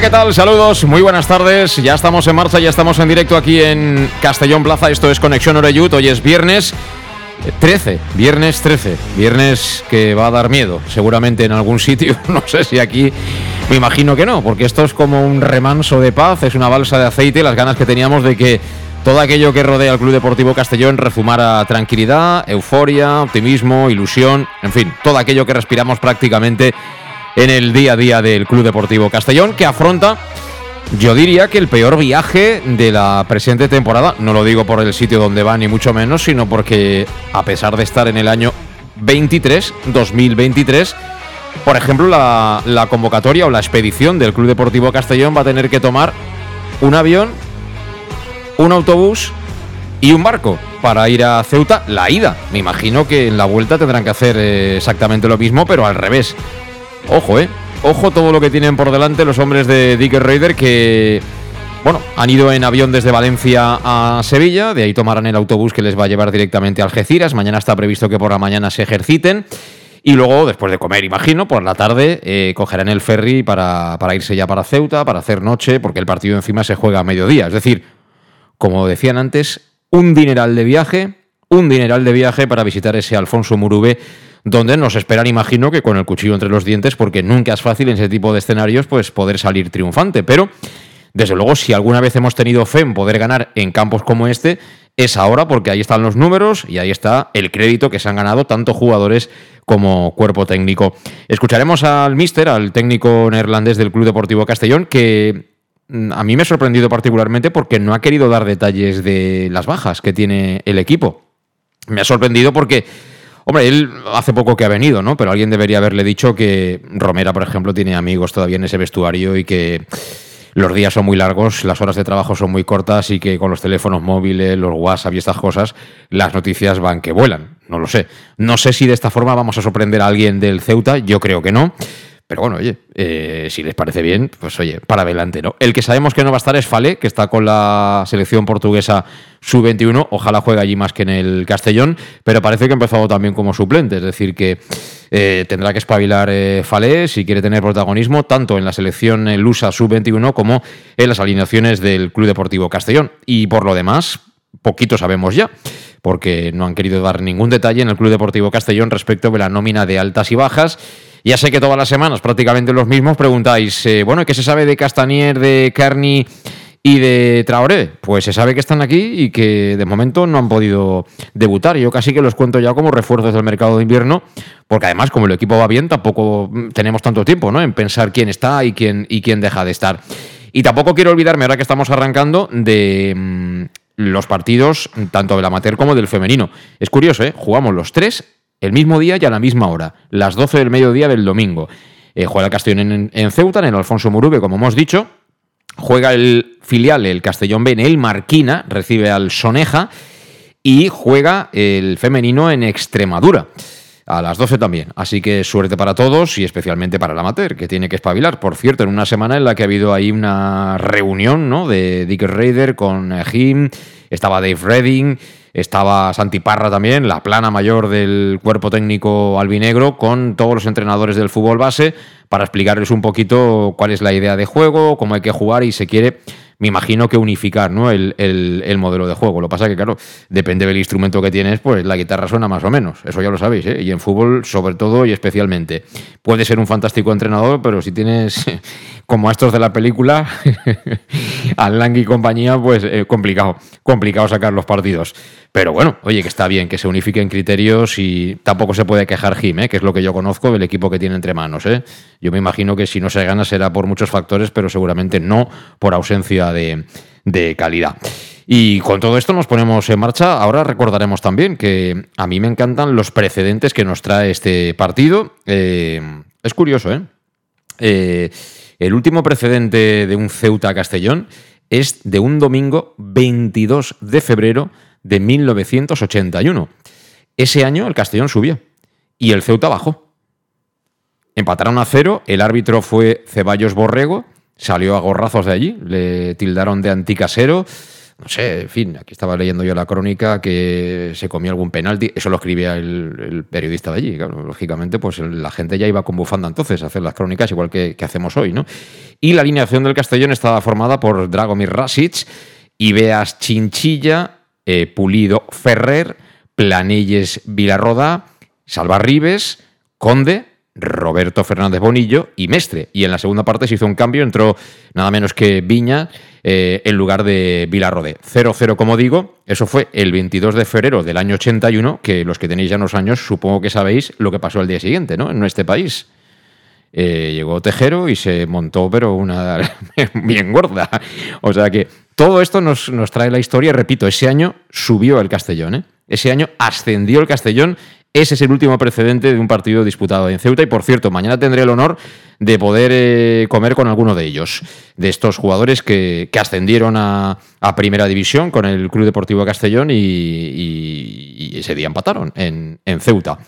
¿Qué tal? Saludos, muy buenas tardes. Ya estamos en marcha, ya estamos en directo aquí en Castellón Plaza. Esto es Conexión Oreyut. Hoy es viernes 13, viernes 13. Viernes que va a dar miedo, seguramente en algún sitio. No sé si aquí, me imagino que no, porque esto es como un remanso de paz, es una balsa de aceite. Las ganas que teníamos de que todo aquello que rodea al Club Deportivo Castellón refumara tranquilidad, euforia, optimismo, ilusión, en fin, todo aquello que respiramos prácticamente en el día a día del Club Deportivo Castellón, que afronta, yo diría que el peor viaje de la presente temporada. No lo digo por el sitio donde va, ni mucho menos, sino porque a pesar de estar en el año 23, 2023, por ejemplo, la, la convocatoria o la expedición del Club Deportivo Castellón va a tener que tomar un avión, un autobús y un barco para ir a Ceuta, la ida. Me imagino que en la vuelta tendrán que hacer eh, exactamente lo mismo, pero al revés. Ojo, eh. Ojo todo lo que tienen por delante los hombres de Dicker Raider que, bueno, han ido en avión desde Valencia a Sevilla, de ahí tomarán el autobús que les va a llevar directamente a Algeciras. Mañana está previsto que por la mañana se ejerciten. Y luego, después de comer, imagino, por la tarde eh, cogerán el ferry para, para irse ya para Ceuta, para hacer noche, porque el partido encima se juega a mediodía. Es decir, como decían antes, un dineral de viaje, un dineral de viaje para visitar ese Alfonso Murube, donde nos esperan, imagino, que con el cuchillo entre los dientes, porque nunca es fácil en ese tipo de escenarios, pues poder salir triunfante. Pero, desde luego, si alguna vez hemos tenido fe en poder ganar en campos como este, es ahora, porque ahí están los números y ahí está el crédito que se han ganado tanto jugadores como cuerpo técnico. Escucharemos al míster, al técnico neerlandés del Club Deportivo Castellón, que mm, a mí me ha sorprendido particularmente porque no ha querido dar detalles de las bajas que tiene el equipo. Me ha sorprendido porque, hombre, él hace poco que ha venido, ¿no? Pero alguien debería haberle dicho que Romera, por ejemplo, tiene amigos todavía en ese vestuario y que los días son muy largos, las horas de trabajo son muy cortas y que con los teléfonos móviles, los WhatsApp y estas cosas, las noticias van que vuelan. No lo sé. No sé si de esta forma vamos a sorprender a alguien del Ceuta, yo creo que no. Pero bueno, oye, eh, si les parece bien, pues oye, para adelante, ¿no? El que sabemos que no va a estar es Fale, que está con la selección portuguesa sub-21. Ojalá juegue allí más que en el Castellón, pero parece que ha empezado también como suplente. Es decir, que eh, tendrá que espabilar eh, Fale si quiere tener protagonismo, tanto en la selección eh, lusa sub-21 como en las alineaciones del Club Deportivo Castellón. Y por lo demás, poquito sabemos ya porque no han querido dar ningún detalle en el Club Deportivo Castellón respecto de la nómina de altas y bajas. Ya sé que todas las semanas, prácticamente los mismos, preguntáis, eh, bueno, ¿qué se sabe de Castanier, de Carney y de Traoré? Pues se sabe que están aquí y que de momento no han podido debutar. Yo casi que los cuento ya como refuerzos del mercado de invierno, porque además, como el equipo va bien, tampoco mm, tenemos tanto tiempo ¿no? en pensar quién está y quién, y quién deja de estar. Y tampoco quiero olvidarme, ahora que estamos arrancando, de mm, los partidos tanto del amateur como del femenino. Es curioso, ¿eh? Jugamos los tres el mismo día y a la misma hora, las 12 del mediodía del domingo. Eh, juega el Castellón en, Ceuta, en el Alfonso Murube, como hemos dicho. Juega el filial, el Castellón B, en el Marquina, recibe al Soneja. Y juega el femenino en Extremadura. A las 12 también. Así que suerte para todos y especialmente para el amateur, que tiene que espabilar. Por cierto, en una semana en la que ha habido ahí una reunión ¿no? de Dick Raider con Jim, estaba Dave Redding, estaba Santi Parra también, la plana mayor del cuerpo técnico albinegro, con todos los entrenadores del fútbol base, para explicarles un poquito cuál es la idea de juego, cómo hay que jugar y se quiere me imagino que unificar ¿no? el, el, modelo de juego. Lo que pasa que, claro, depende del instrumento que tienes, pues la guitarra suena más o menos. Eso ya lo sabéis, ¿eh? Y en fútbol, sobre todo y especialmente. Puede ser un fantástico entrenador, pero si tienes, como a estos de la película, al y compañía, pues eh, complicado, complicado sacar los partidos. Pero bueno, oye, que está bien, que se unifiquen criterios y tampoco se puede quejar Jim, ¿eh? que es lo que yo conozco del equipo que tiene entre manos. ¿eh? Yo me imagino que si no se gana será por muchos factores, pero seguramente no por ausencia de, calidad. Y con todo esto nos ponemos en marcha. Ahora recordaremos también que a mí me encantan los precedentes que nos trae este partido. Eh, es curioso, ¿eh? ¿eh? El último precedente de un Ceuta Castellón es de un domingo 22 de febrero de 1981. Ese año el Castellón subió y el Ceuta bajó. Empataron a cero, el árbitro fue Ceballos Borrego, salió a gorrazos de allí, le tildaron de anticasero. No sé, en fin, aquí estaba leyendo yo la crónica que se comió algún penalti, eso lo escribía el, periodista de allí. lógicamente, pues la gente ya iba con bufanda entonces a hacer las crónicas, igual que, hacemos hoy, ¿no? Y la alineación del Castellón estaba formada por Dragomir Rasic, Ibeas Chinchilla, eh, Pulido Ferrer, Planelles Vilarroda, Salva Ribes, Conde, Roberto Fernández Bonillo y Mestre. Y en la segunda parte se hizo un cambio, entró nada menos que Viña eh, en lugar de Vilarrode. 0-0, como digo, eso fue el 22 de febrero del año 81, que los que tenéis ya unos años supongo que sabéis lo que pasó al día siguiente, ¿no? En este país. Eh, llegó Tejero y se montó, pero una bien gorda. O sea que todo esto nos, nos trae la historia. Repito, ese año subió el Castellón, ¿eh? Ese año ascendió el Castellón ese es el último precedente de un partido disputado en Ceuta y por cierto, mañana tendré el honor de poder eh, comer con alguno de ellos, de estos jugadores que, ascendieron a, Primera División con el Club Deportivo Castellón y, ese día empataron en, Ceuta.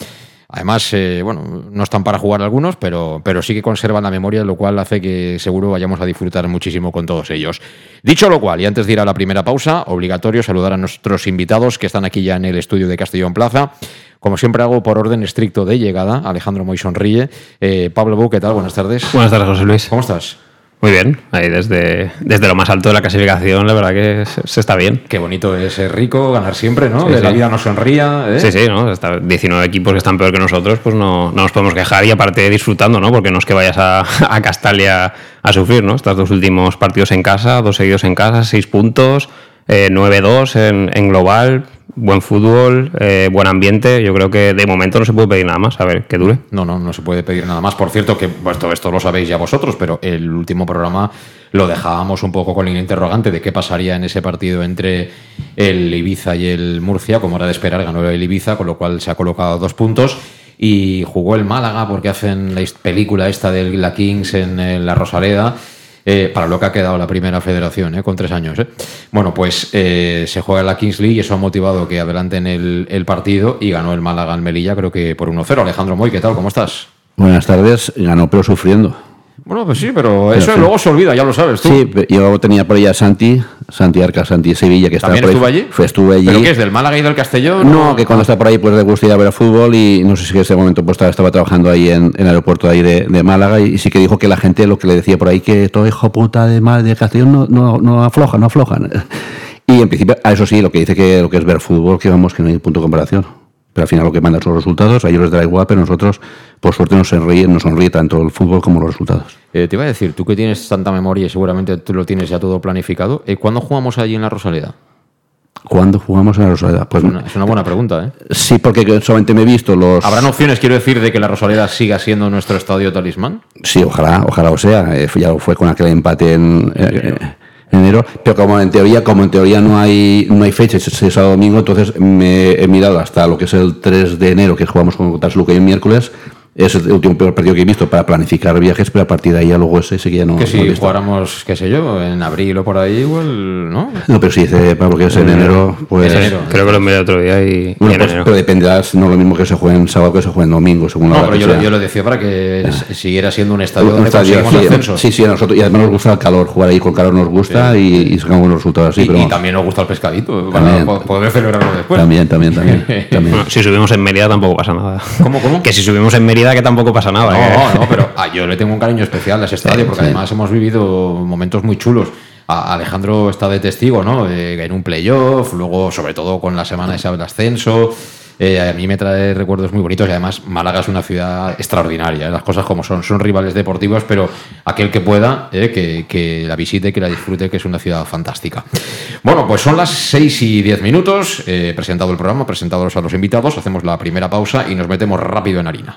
Además, eh, bueno, no están para jugar algunos, pero, pero sí que conservan la memoria, lo cual hace que seguro vayamos a disfrutar muchísimo con todos ellos. Dicho lo cual, y antes de ir a la primera pausa, obligatorio saludar a nuestros invitados que están aquí ya en el estudio de Castellón Plaza. Como siempre hago por orden estricto de llegada, Alejandro Moy sonríe. Eh, Pablo Bu, ¿qué tal? Buenas tardes. Buenas tardes, José Luis. ¿Cómo estás? Muy bien, ahí desde, desde lo más alto de la clasificación, la verdad que se, está bien. Qué bonito es ser rico, ganar siempre, ¿no? la vida nos sonría. ¿eh? Sí, sí, ¿no? 19 equipos que están peor que nosotros, pues no, no, nos podemos quejar y aparte disfrutando, ¿no? Porque no es que vayas a, a Castalia a sufrir, ¿no? Estos dos últimos partidos en casa, dos seguidos en casa, seis puntos, 9-2 eh, en, en global, buen fútbol, eh, buen ambiente. Yo creo que de momento no se puede pedir nada más. A ver, que dure. No, no, no se puede pedir nada más. Por cierto, que pues, todo esto lo sabéis ya vosotros, pero el último programa lo dejábamos un poco con el interrogante de qué pasaría en ese partido entre el Ibiza y el Murcia. Como era de esperar, ganó el Ibiza, con lo cual se ha colocado dos puntos. Y jugó el Málaga porque hacen la película esta de la Kings en la Rosaleda eh, para lo que ha quedado la primera federación, eh, con tres años. Eh. Bueno, pues se juega la Kings League y eso ha motivado que adelanten el, el partido y ganó el Málaga al Melilla, creo que por 1-0. Alejandro Moy, ¿qué tal? ¿Cómo estás? Buenas tardes, ganó pero sufriendo. Bueno, pues sí, pero, eso luego se olvida, ya lo sabes tú. Sí, yo tenía por ahí a Santi, Santi Arca, Santi Sevilla, que estaba por estuvo allí? Fue, estuve allí. ¿Pero qué es, del Málaga y del Castellón? No, que cuando está por ahí pues le gusta ir a ver fútbol y no sé si en ese momento pues estaba, trabajando ahí en, el aeropuerto de ahí de, Málaga y, sí que dijo que la gente lo que le decía por ahí que todo hijo puta de, de Castellón no, no, no afloja, no aflojan. Y en principio, a eso sí, lo que dice que lo que es ver fútbol, que vamos, que no hay punto de comparación pero al final lo que manda son los resultados, a ellos les da igual, pero nosotros, por suerte, nos sonríe, nos sonríe tanto el fútbol como los resultados. Eh, te iba a decir, tú que tienes tanta memoria y seguramente tú lo tienes ya todo planificado, eh, ¿cuándo jugamos allí en la Rosaleda? ¿Cuándo jugamos en la Rosaleda? Pues es una, buena pregunta, ¿eh? Sí, porque solamente me he visto los. ¿Habrán opciones, quiero decir, de que la Rosaleda siga siendo nuestro estadio talismán? Sí, ojalá, ojalá o sea. Eh, ya fue con aquel empate en, enero, pero como en teoría, como en teoría no hay, no hay fecha, es, sábado domingo, entonces me he mirado hasta lo que es el 3 de enero, que jugamos con Tasluca y el miércoles, es el último peor partido que he visto para planificar viajes, pero a partir de ahí ya luego ese sí que ya no. Que si jugáramos, qué sé yo, en abril o por ahí, igual, ¿no? No, pero sí, dice Pablo que es en enero, pues. Creo que lo miré otro día y. Bueno, pues, pero dependerá, no lo mismo que se juegue en sábado que se juegue en domingo, según no, la pero yo, yo, lo decía para que siguiera siendo un estadio donde estadio, sí, Sí, sí, a nosotros, y además nos gusta el calor, jugar ahí con calor nos gusta y, sacamos buenos resultados así. Y, pero, y también nos gusta el pescadito, para poder celebrarlo después. También, también, también. también. si subimos en Mérida tampoco pasa nada. ¿Cómo, cómo? Que si subimos en Mérida que tampoco pasa nada. No, no, pero ah, yo le tengo un cariño especial a ese estadio porque además hemos vivido momentos muy chulos. Alejandro está de testigo, ¿no? en un playoff, luego sobre todo con la semana esa del ascenso. Eh, a mí me trae recuerdos muy bonitos y además Málaga es una ciudad extraordinaria, ¿eh? las cosas como son, son rivales deportivos, pero aquel que pueda, ¿eh? que, la visite, que la disfrute, que es una ciudad fantástica. Bueno, pues son las 6 y 10 minutos, presentado el programa, presentados a los invitados, hacemos la primera pausa y nos metemos rápido en harina.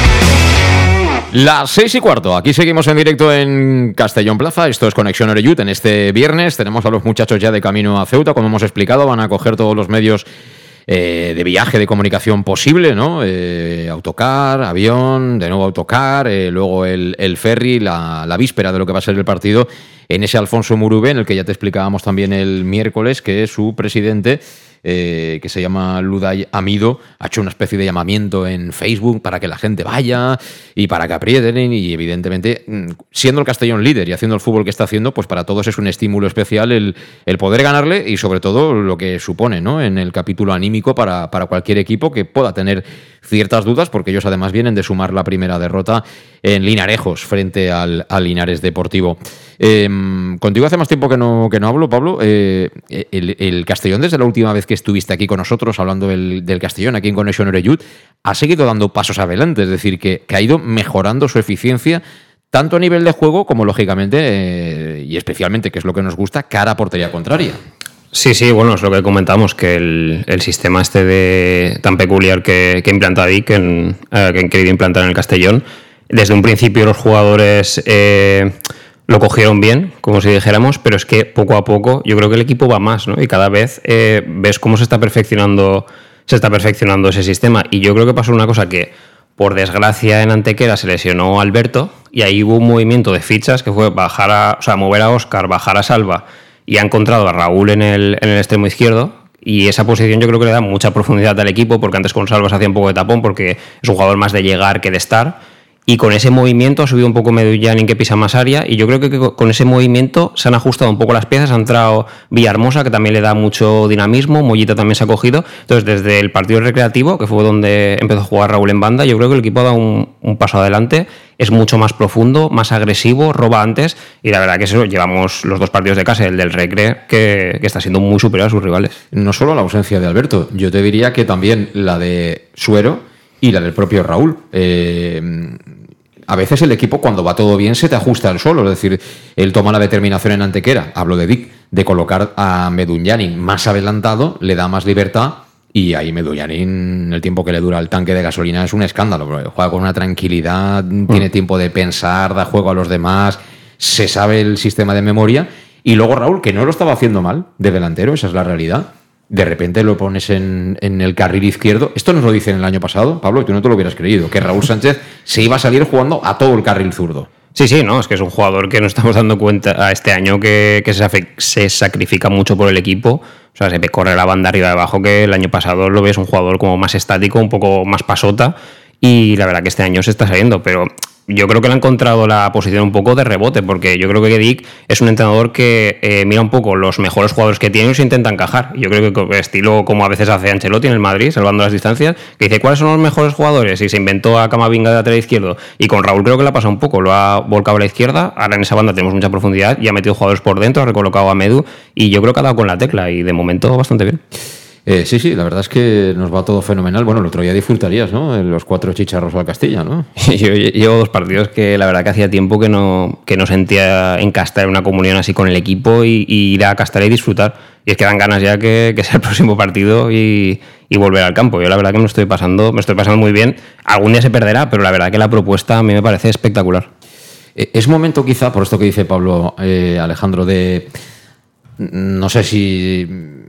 Las seis y cuarto, aquí seguimos en directo en Castellón Plaza, esto es Conexión Oreyut, en este viernes. Tenemos a los muchachos ya de camino a Ceuta, como hemos explicado, van a coger todos los medios eh, de viaje, de comunicación posible, ¿no? Eh, autocar, avión, de nuevo autocar, eh, luego el, el ferry, la, la víspera de lo que va a ser el partido, en ese Alfonso Murube, en el que ya te explicábamos también el miércoles, que es su presidente eh, que se llama Luday Amido, ha hecho una especie de llamamiento en Facebook para que la gente vaya y para que aprieten y evidentemente mm, siendo el Castellón líder y haciendo el fútbol que está haciendo, pues para todos es un estímulo especial el, el poder ganarle y sobre todo lo que supone ¿no? en el capítulo anímico para, para cualquier equipo que pueda tener ciertas dudas porque ellos además vienen de sumar la primera derrota en Linarejos frente al, al Linares Deportivo. Eh, contigo hace más tiempo que no, que no hablo, Pablo. Eh, el, el, Castellón, desde la última vez que estuviste aquí con nosotros hablando del, del Castellón, aquí en Conexión Oreyud, ha seguido dando pasos adelante, es decir, que, que, ha ido mejorando su eficiencia tanto a nivel de juego como, lógicamente, eh, y especialmente, que es lo que nos gusta, cara a portería contraria. Sí, sí, bueno, es lo que comentamos, que el, el sistema este de tan peculiar que, que implanta en, eh, que han querido implantar en el Castellón, desde un principio los jugadores eh, lo cogieron bien, como si dijéramos, pero es que poco a poco yo creo que el equipo va más, ¿no? Y cada vez eh, ves cómo se está perfeccionando, se está perfeccionando ese sistema. Y yo creo que pasó una cosa que, por desgracia, en Antequera se lesionó Alberto y ahí hubo un movimiento de fichas que fue bajar a, o sea, mover a Oscar, bajar a Salva y ha encontrado a Raúl en el, en el extremo izquierdo. Y esa posición yo creo que le da mucha profundidad al equipo, porque antes con Salva se hacía un poco de tapón, porque es un jugador más de llegar que de estar. Y con ese movimiento ha subido un poco Medullanin que pisa más área. Y yo creo que con ese movimiento se han ajustado un poco las piezas. Ha entrado Villahermosa, que también le da mucho dinamismo. Mollita también se ha cogido. Entonces, desde el partido recreativo, que fue donde empezó a jugar Raúl en banda, yo creo que el equipo ha dado un, un paso adelante. Es mucho más profundo, más agresivo, roba antes. Y la verdad que eso llevamos los dos partidos de casa, el del Recre, que, que está siendo muy superior a sus rivales. No solo la ausencia de Alberto, yo te diría que también la de Suero y la del propio Raúl. Eh, a veces el equipo cuando va todo bien se te ajusta al solo, es decir, él toma la determinación en Antequera, hablo de Vic, de colocar a Medunyanin más adelantado, le da más libertad y ahí Medunyanin, el tiempo que le dura el tanque de gasolina es un escándalo, juega con una tranquilidad, mm. tiene tiempo de pensar, da juego a los demás, se sabe el sistema de memoria y luego Raúl, que no lo estaba haciendo mal de delantero, esa es la realidad de repente lo pones en, en, el carril izquierdo. Esto nos lo dicen el año pasado, Pablo, y tú no te lo hubieras creído, que Raúl Sánchez se iba a salir jugando a todo el carril zurdo. Sí, sí, no, es que es un jugador que nos estamos dando cuenta a este año que, que se, se, sacrifica mucho por el equipo. O sea, se ve correr la banda arriba y abajo, que el año pasado lo ves un jugador como más estático, un poco más pasota. Y la verdad que este año se está saliendo, pero yo creo que le ha encontrado la posición un poco de rebote, porque yo creo que Dick es un entrenador que eh, mira un poco los mejores jugadores que tiene y se intenta encajar. Yo creo que estilo como a veces hace Ancelotti en el Madrid, salvando las distancias, que dice cuáles son los mejores jugadores y se inventó a Camavinga de lateral izquierdo. Y con Raúl creo que le ha pasado un poco, lo ha volcado a la izquierda, ahora en esa banda tenemos mucha profundidad y ha metido jugadores por dentro, ha recolocado a Medu y yo creo que ha dado con la tecla y de momento bastante bien. Eh, sí, sí, la verdad es que nos va todo fenomenal. Bueno, el otro día disfrutarías, ¿no? Los cuatro chicharros al Castilla, ¿no? Yo llevo dos partidos que la verdad que hacía tiempo que no, que no sentía en Castar una comunión así con el equipo y, y ir a Castar y disfrutar. Y es que dan ganas ya que, que sea el próximo partido y, y, volver al campo. Yo la verdad que me estoy pasando, me estoy pasando muy bien. Algún día se perderá, pero la verdad que la propuesta a mí me parece espectacular. Eh, Es momento quizá, por esto que dice Pablo eh, Alejandro, de... No sé si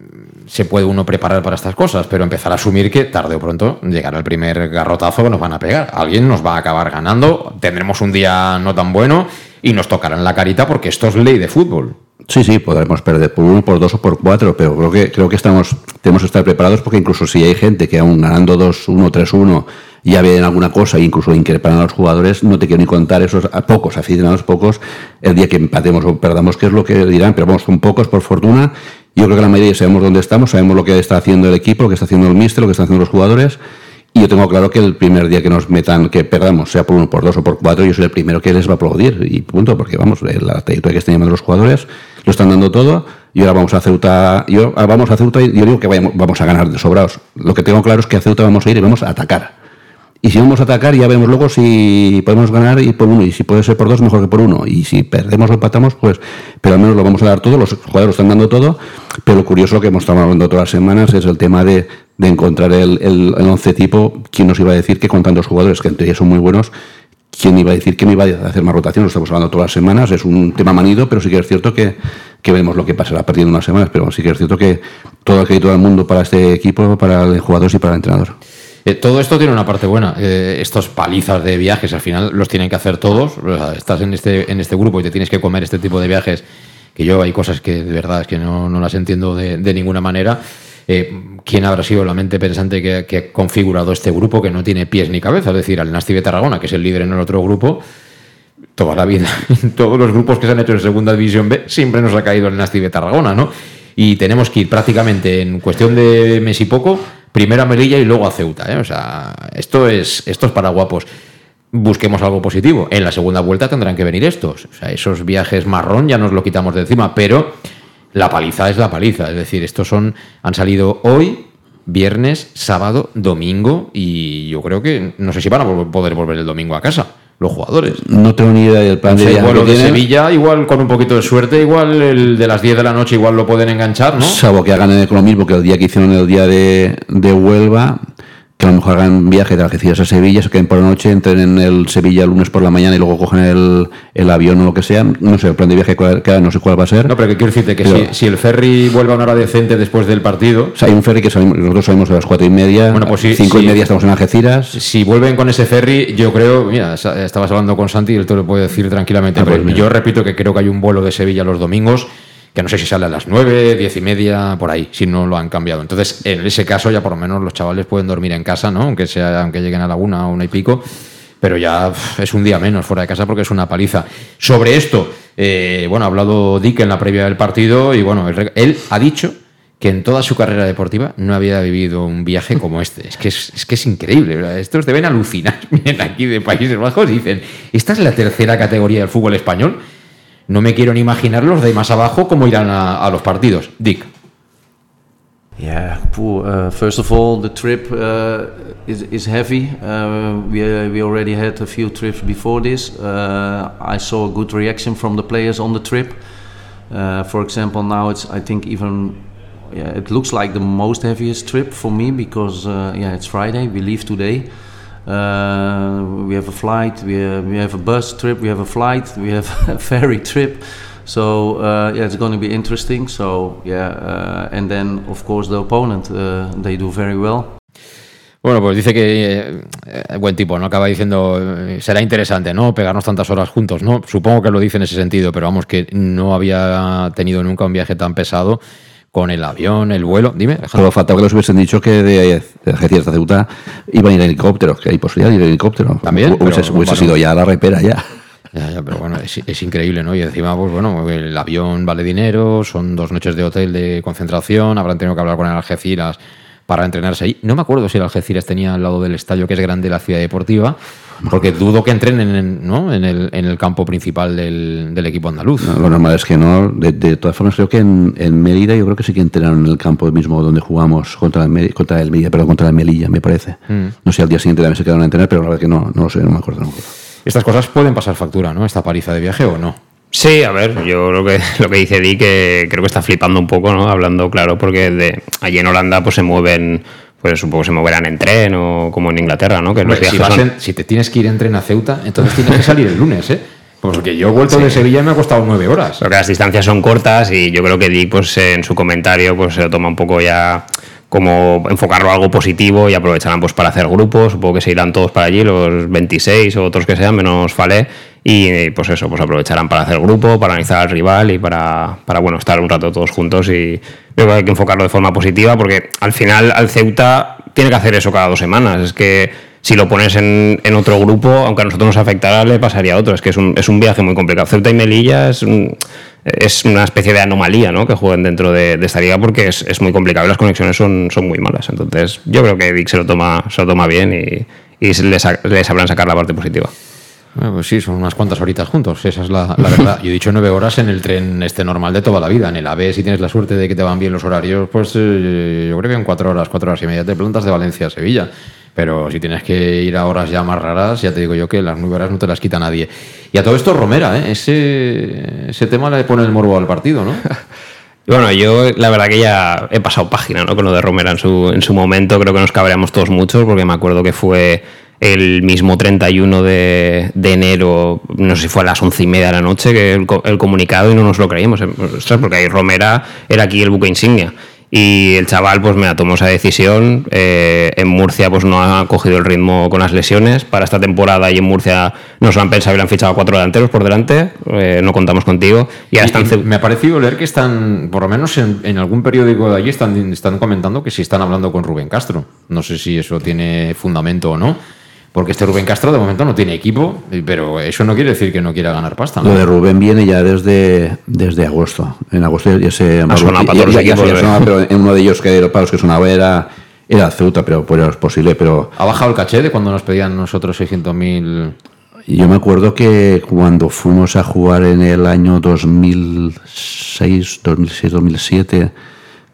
se puede uno preparar para estas cosas, pero empezar a asumir que tarde o pronto llegará el primer garrotazo que nos van a pegar. Alguien nos va a acabar ganando, tendremos un día no tan bueno y nos tocarán la carita porque esto es ley de fútbol. Sí, sí, podremos perder por uno, por dos o por cuatro, pero creo que, creo que estamos, tenemos que estar preparados porque incluso si hay gente que aún ganando 2-1, 3-1 ya ven alguna cosa, incluso increpan a los jugadores, no te quiero ni contar esos a pocos aficionados, pocos, el día que empatemos o perdamos, qué es lo que dirán, pero vamos, son pocos por fortuna. Yo creo que la mayoría sabemos dónde estamos, sabemos lo que está haciendo el equipo, lo que está haciendo el míster, lo que están haciendo los jugadores. Y yo tengo claro que el primer día que nos metan, que perdamos, sea por uno, por dos o por cuatro, yo soy el primero que les va a aplaudir. Y punto, porque vamos, la trayectoria que están llevando los jugadores, lo están dando todo. Y ahora vamos a Ceuta, yo, vamos a Ceuta y yo digo que vamos a ganar de sobrados. Lo que tengo claro es que a Ceuta vamos a ir y vamos a atacar. Y si vamos a atacar, ya vemos luego si podemos ganar y por uno. Y si puede ser por dos, mejor que por uno. Y si perdemos o empatamos, pues, pero al menos lo vamos a dar todo. Los jugadores lo están dando todo. Pero lo curioso que hemos estado hablando todas las semanas es el tema de, de encontrar el, el, el, once tipo. ¿Quién nos iba a decir que con tantos jugadores, que en teoría son muy buenos, quién iba a decir que no iba a hacer más rotación? Lo estamos hablando todas las semanas. Es un tema manido, pero sí que es cierto que, que vemos lo que pasará perdiendo unas semanas. Pero sí que es cierto que todo el crédito del mundo para este equipo, para el jugador y para el entrenador. Eh, todo esto tiene una parte buena. Eh, estos palizas de viajes al final los tienen que hacer todos. Estás en este, en este grupo y te tienes que comer este tipo de viajes. Que yo hay cosas que de verdad es que no, no las entiendo de, de ninguna manera. Eh, ¿Quién habrá sido la mente pensante que, que, ha configurado este grupo que no tiene pies ni cabeza? Es decir, al Nasti de Tarragona, que es el líder en el otro grupo, toda la vida, todos los grupos que se han hecho en Segunda División B, siempre nos ha caído el Nasti de Tarragona, ¿no? Y tenemos que ir prácticamente en cuestión de mes y poco primero a Melilla y luego a Ceuta. ¿eh? O sea, esto es, esto es para guapos. Busquemos algo positivo. En la segunda vuelta tendrán que venir estos. O sea, esos viajes marrón ya nos lo quitamos de encima, pero la paliza es la paliza. Es decir, estos son, han salido hoy, viernes, sábado, domingo, y yo creo que no sé si van a poder volver el domingo a casa los jugadores. No tengo ni idea del plan de viaje. Bueno, de Sevilla, igual con un poquito de suerte, igual el de las 10 de la noche igual lo pueden enganchar, ¿no? Salvo que hagan lo mismo que el día que hicieron el día de, de Huelva, que a lo mejor hagan viaje de Algeciras a Sevilla, se queden por la noche, entren en el Sevilla el lunes por la mañana y luego cogen el, el avión o lo que sea. No sé, el plan de viaje cuál, no sé cuál va a ser. No, pero que quiero decirte que pero, si, si, el ferry vuelve a una hora decente después del partido. O sea, hay un ferry que salimos, nosotros salimos a las cuatro y media, bueno, pues sí, cinco y media estamos en Algeciras. Si vuelven con ese ferry, yo creo, mira, estabas hablando con Santi y él te lo puede decir tranquilamente, Ah, pero pues mira. yo repito que creo que hay un vuelo de Sevilla los domingos que no sé si sale a las 9, 10 y media, por ahí, si no lo han cambiado. Entonces, en ese caso, ya por lo menos los chavales pueden dormir en casa, ¿no? Aunque sea, aunque lleguen a la una o una y pico, pero ya es un día menos fuera de casa porque es una paliza. Sobre esto, eh, bueno, ha hablado Dick en la previa del partido y bueno, él, ha dicho que en toda su carrera deportiva no había vivido un viaje como este. Es que es, es que es increíble. Estos deben alucinar. Vienen aquí de Países Bajos dicen, esta es la tercera categoría del fútbol español. No me quiero ni imaginar los de más abajo cómo irán a, a los partidos. Dick. Yeah, poor. Uh, first of all, the trip uh, is, is heavy. Uh, we, we already had a few trips before this. Uh, I saw a good reaction from the players on the trip. Uh, for example, now it's I think even yeah, it looks like the most heaviest trip for me because uh, yeah, it's Friday. We leave today. Uh, we have a flight. We have, we have a bus trip. We have a flight. We have a ferry trip. So uh, yeah, it's going to be interesting. So yeah, uh, and then of course the opponent, uh, they do very well. Bueno, pues dice que eh, buen tipo, ¿no? Acaba diciendo, eh, será interesante, ¿no? Pegarnos tantas horas juntos, ¿no? Supongo que lo dice en ese sentido, pero vamos, que no había tenido nunca un viaje tan pesado con el avión, el vuelo. Dime. Solo faltaba que les hubiesen dicho que de, de Algeciras a Ceuta iban a ir en helicóptero, que hay posibilidad de ir en helicóptero. También. Hubiese, pero, hubiese bueno, sido ya la repera ya. Ya, ya, pero bueno, es, es, increíble, ¿no? Y encima, pues bueno, el avión vale dinero, son dos noches de hotel de concentración, habrán tenido que hablar con el Algeciras para entrenarse ahí. No me acuerdo si el Algeciras tenía al lado del estadio, que es grande, la ciudad deportiva, porque dudo que entrenen en, ¿no? en, el, en el campo principal del, del equipo andaluz. No, lo normal es que no. De, de, todas formas, creo que en, en, Mérida yo creo que sí que entrenaron en el campo mismo donde jugamos contra el, contra el Melilla, perdón, contra el Melilla, me parece. Mm. No sé, al día siguiente también se quedaron a entrenar, pero la verdad que no, no lo sé, no me acuerdo. No me acuerdo. Estas cosas pueden pasar factura, ¿no? Esta paliza de viaje o no. Sí, a ver, yo lo que, lo que dice Di que creo que está flipando un poco, ¿no? Hablando claro, porque de, allí en Holanda pues se mueven, pues supongo que se moverán en tren o como en Inglaterra, ¿no? Que los si, son... en, si, te tienes que ir en tren a Ceuta, entonces tienes que salir el lunes, ¿eh? Porque yo he vuelto sí. de Sevilla y me ha costado nueve horas. Porque las distancias son cortas y yo creo que Dick, pues en su comentario, pues se lo toma un poco ya como enfocarlo a algo positivo y aprovecharán pues para hacer grupos, supongo que se irán todos para allí, los 26 o otros que sean, menos Falé, y pues eso, pues aprovecharán para hacer grupo, para analizar al rival y para, para bueno, estar un rato todos juntos y creo que hay que enfocarlo de forma positiva porque al final al Ceuta tiene que hacer eso cada dos semanas, es que si lo pones en, en, otro grupo, aunque a nosotros nos afectara, le pasaría a otro. Es que es un, es un viaje muy complicado. Ceuta y Melilla es, un, es una especie de anomalía ¿no? que jueguen dentro de, esta liga porque es, es, muy complicado y las conexiones son, son muy malas. Entonces, yo creo que Vic se lo toma, se lo toma bien y, y les sabrán sacar la parte positiva. Bueno, pues sí, son unas cuantas horitas juntos, esa es la, la verdad. Yo he dicho nueve horas en el tren este normal de toda la vida. En el AVE, si tienes la suerte de que te van bien los horarios, pues eh, yo creo que en cuatro horas, cuatro horas y media te plantas de Valencia a Sevilla. Pero si tienes que ir a horas ya más raras, ya te digo yo que las nueve horas no te las quita nadie. Y a todo esto Romera, ¿eh? ese, ese tema le pone el morbo al partido, ¿no? Bueno, yo la verdad que ya he pasado página ¿no? con lo de Romera en su, en su momento. Creo que nos cabreamos todos muchos porque me acuerdo que fue el mismo 31 de, de, enero, no sé si fue a las once y media de la noche, que el, el comunicado y no nos lo creímos. Ostras, porque ahí Romera era aquí el buque insignia. Y el chaval, pues me tomó esa decisión. Eh, en Murcia, pues no ha cogido el ritmo con las lesiones. Para esta temporada y en Murcia nos lo han pensado y le han fichado cuatro delanteros por delante. Eh, no contamos contigo. Y, ahora y, están... Me ha parecido leer que están, por lo menos en, en, algún periódico de allí, están, están comentando que sí están hablando con Rubén Castro. No sé si eso tiene fundamento o no porque este Rubén Castro de momento no tiene equipo, pero eso no quiere decir que no quiera ganar pasta. ¿no? Lo de Rubén viene ya desde, desde agosto. En agosto ya se ha sonado para todos los equipos. Ya, sonaba, pero en uno de ellos que para los que sonaba era, era Ceuta, pero pues es posible. Pero ¿Ha bajado el caché de cuando nos pedían nosotros 600.000? Yo me acuerdo que cuando fuimos a jugar en el año 2006, 2006, 2007,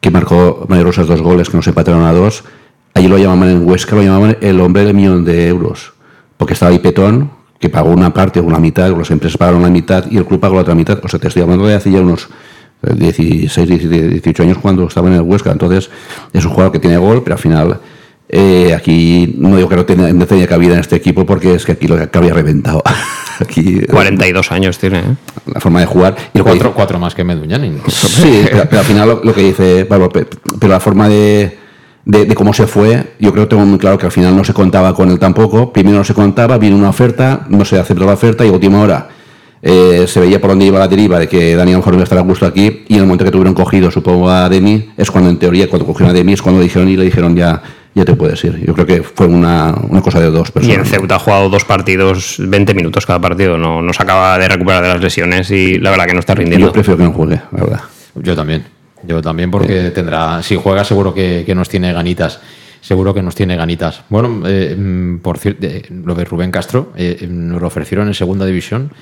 que marcó María Rosas dos goles, que nos empataron a dos Allí lo llamaban en Huesca, lo llamaban el hombre del millón de euros, porque estaba ahí Petón, que pagó una parte una mitad, las empresas pagaron la mitad y el club pagó la otra mitad. O sea, te estoy hablando de hace ya unos 16, 18 años cuando estaba en el Huesca. Entonces, es un jugador que tiene gol, pero al final eh, aquí no digo que no tenía, no tenía cabida en este equipo porque es que aquí lo que había reventado. aquí, 42 años tiene. ¿eh? La forma de jugar. Y cuatro, cuatro más que Meduñanin. Sí, pero, pero, al final lo, lo que dice, bueno, pero la forma de de, de, cómo se fue, yo creo que tengo muy claro que al final no se contaba con él tampoco. Primero no se contaba, vino una oferta, no se aceptó la oferta y a última hora eh, se veía por dónde iba la deriva de que Dani a lo mejor iba a estar a gusto aquí y en el momento que tuvieron cogido, supongo, a Demi, es cuando en teoría, cuando cogieron a Demi, es cuando dijeron y le dijeron ya ya te puedes ir. Yo creo que fue una, una, cosa de dos personas. Y en Ceuta ha jugado dos partidos, 20 minutos cada partido, no, no se acaba de recuperar de las lesiones y la verdad que no está rindiendo. Yo prefiero que no juegue, la verdad. Yo también. Yo también porque tendrá, si juega seguro que, que nos tiene ganitas seguro que nos tiene ganitas. Bueno, eh, por cierto, eh, lo de Rubén Castro, eh, nos lo ofrecieron en segunda división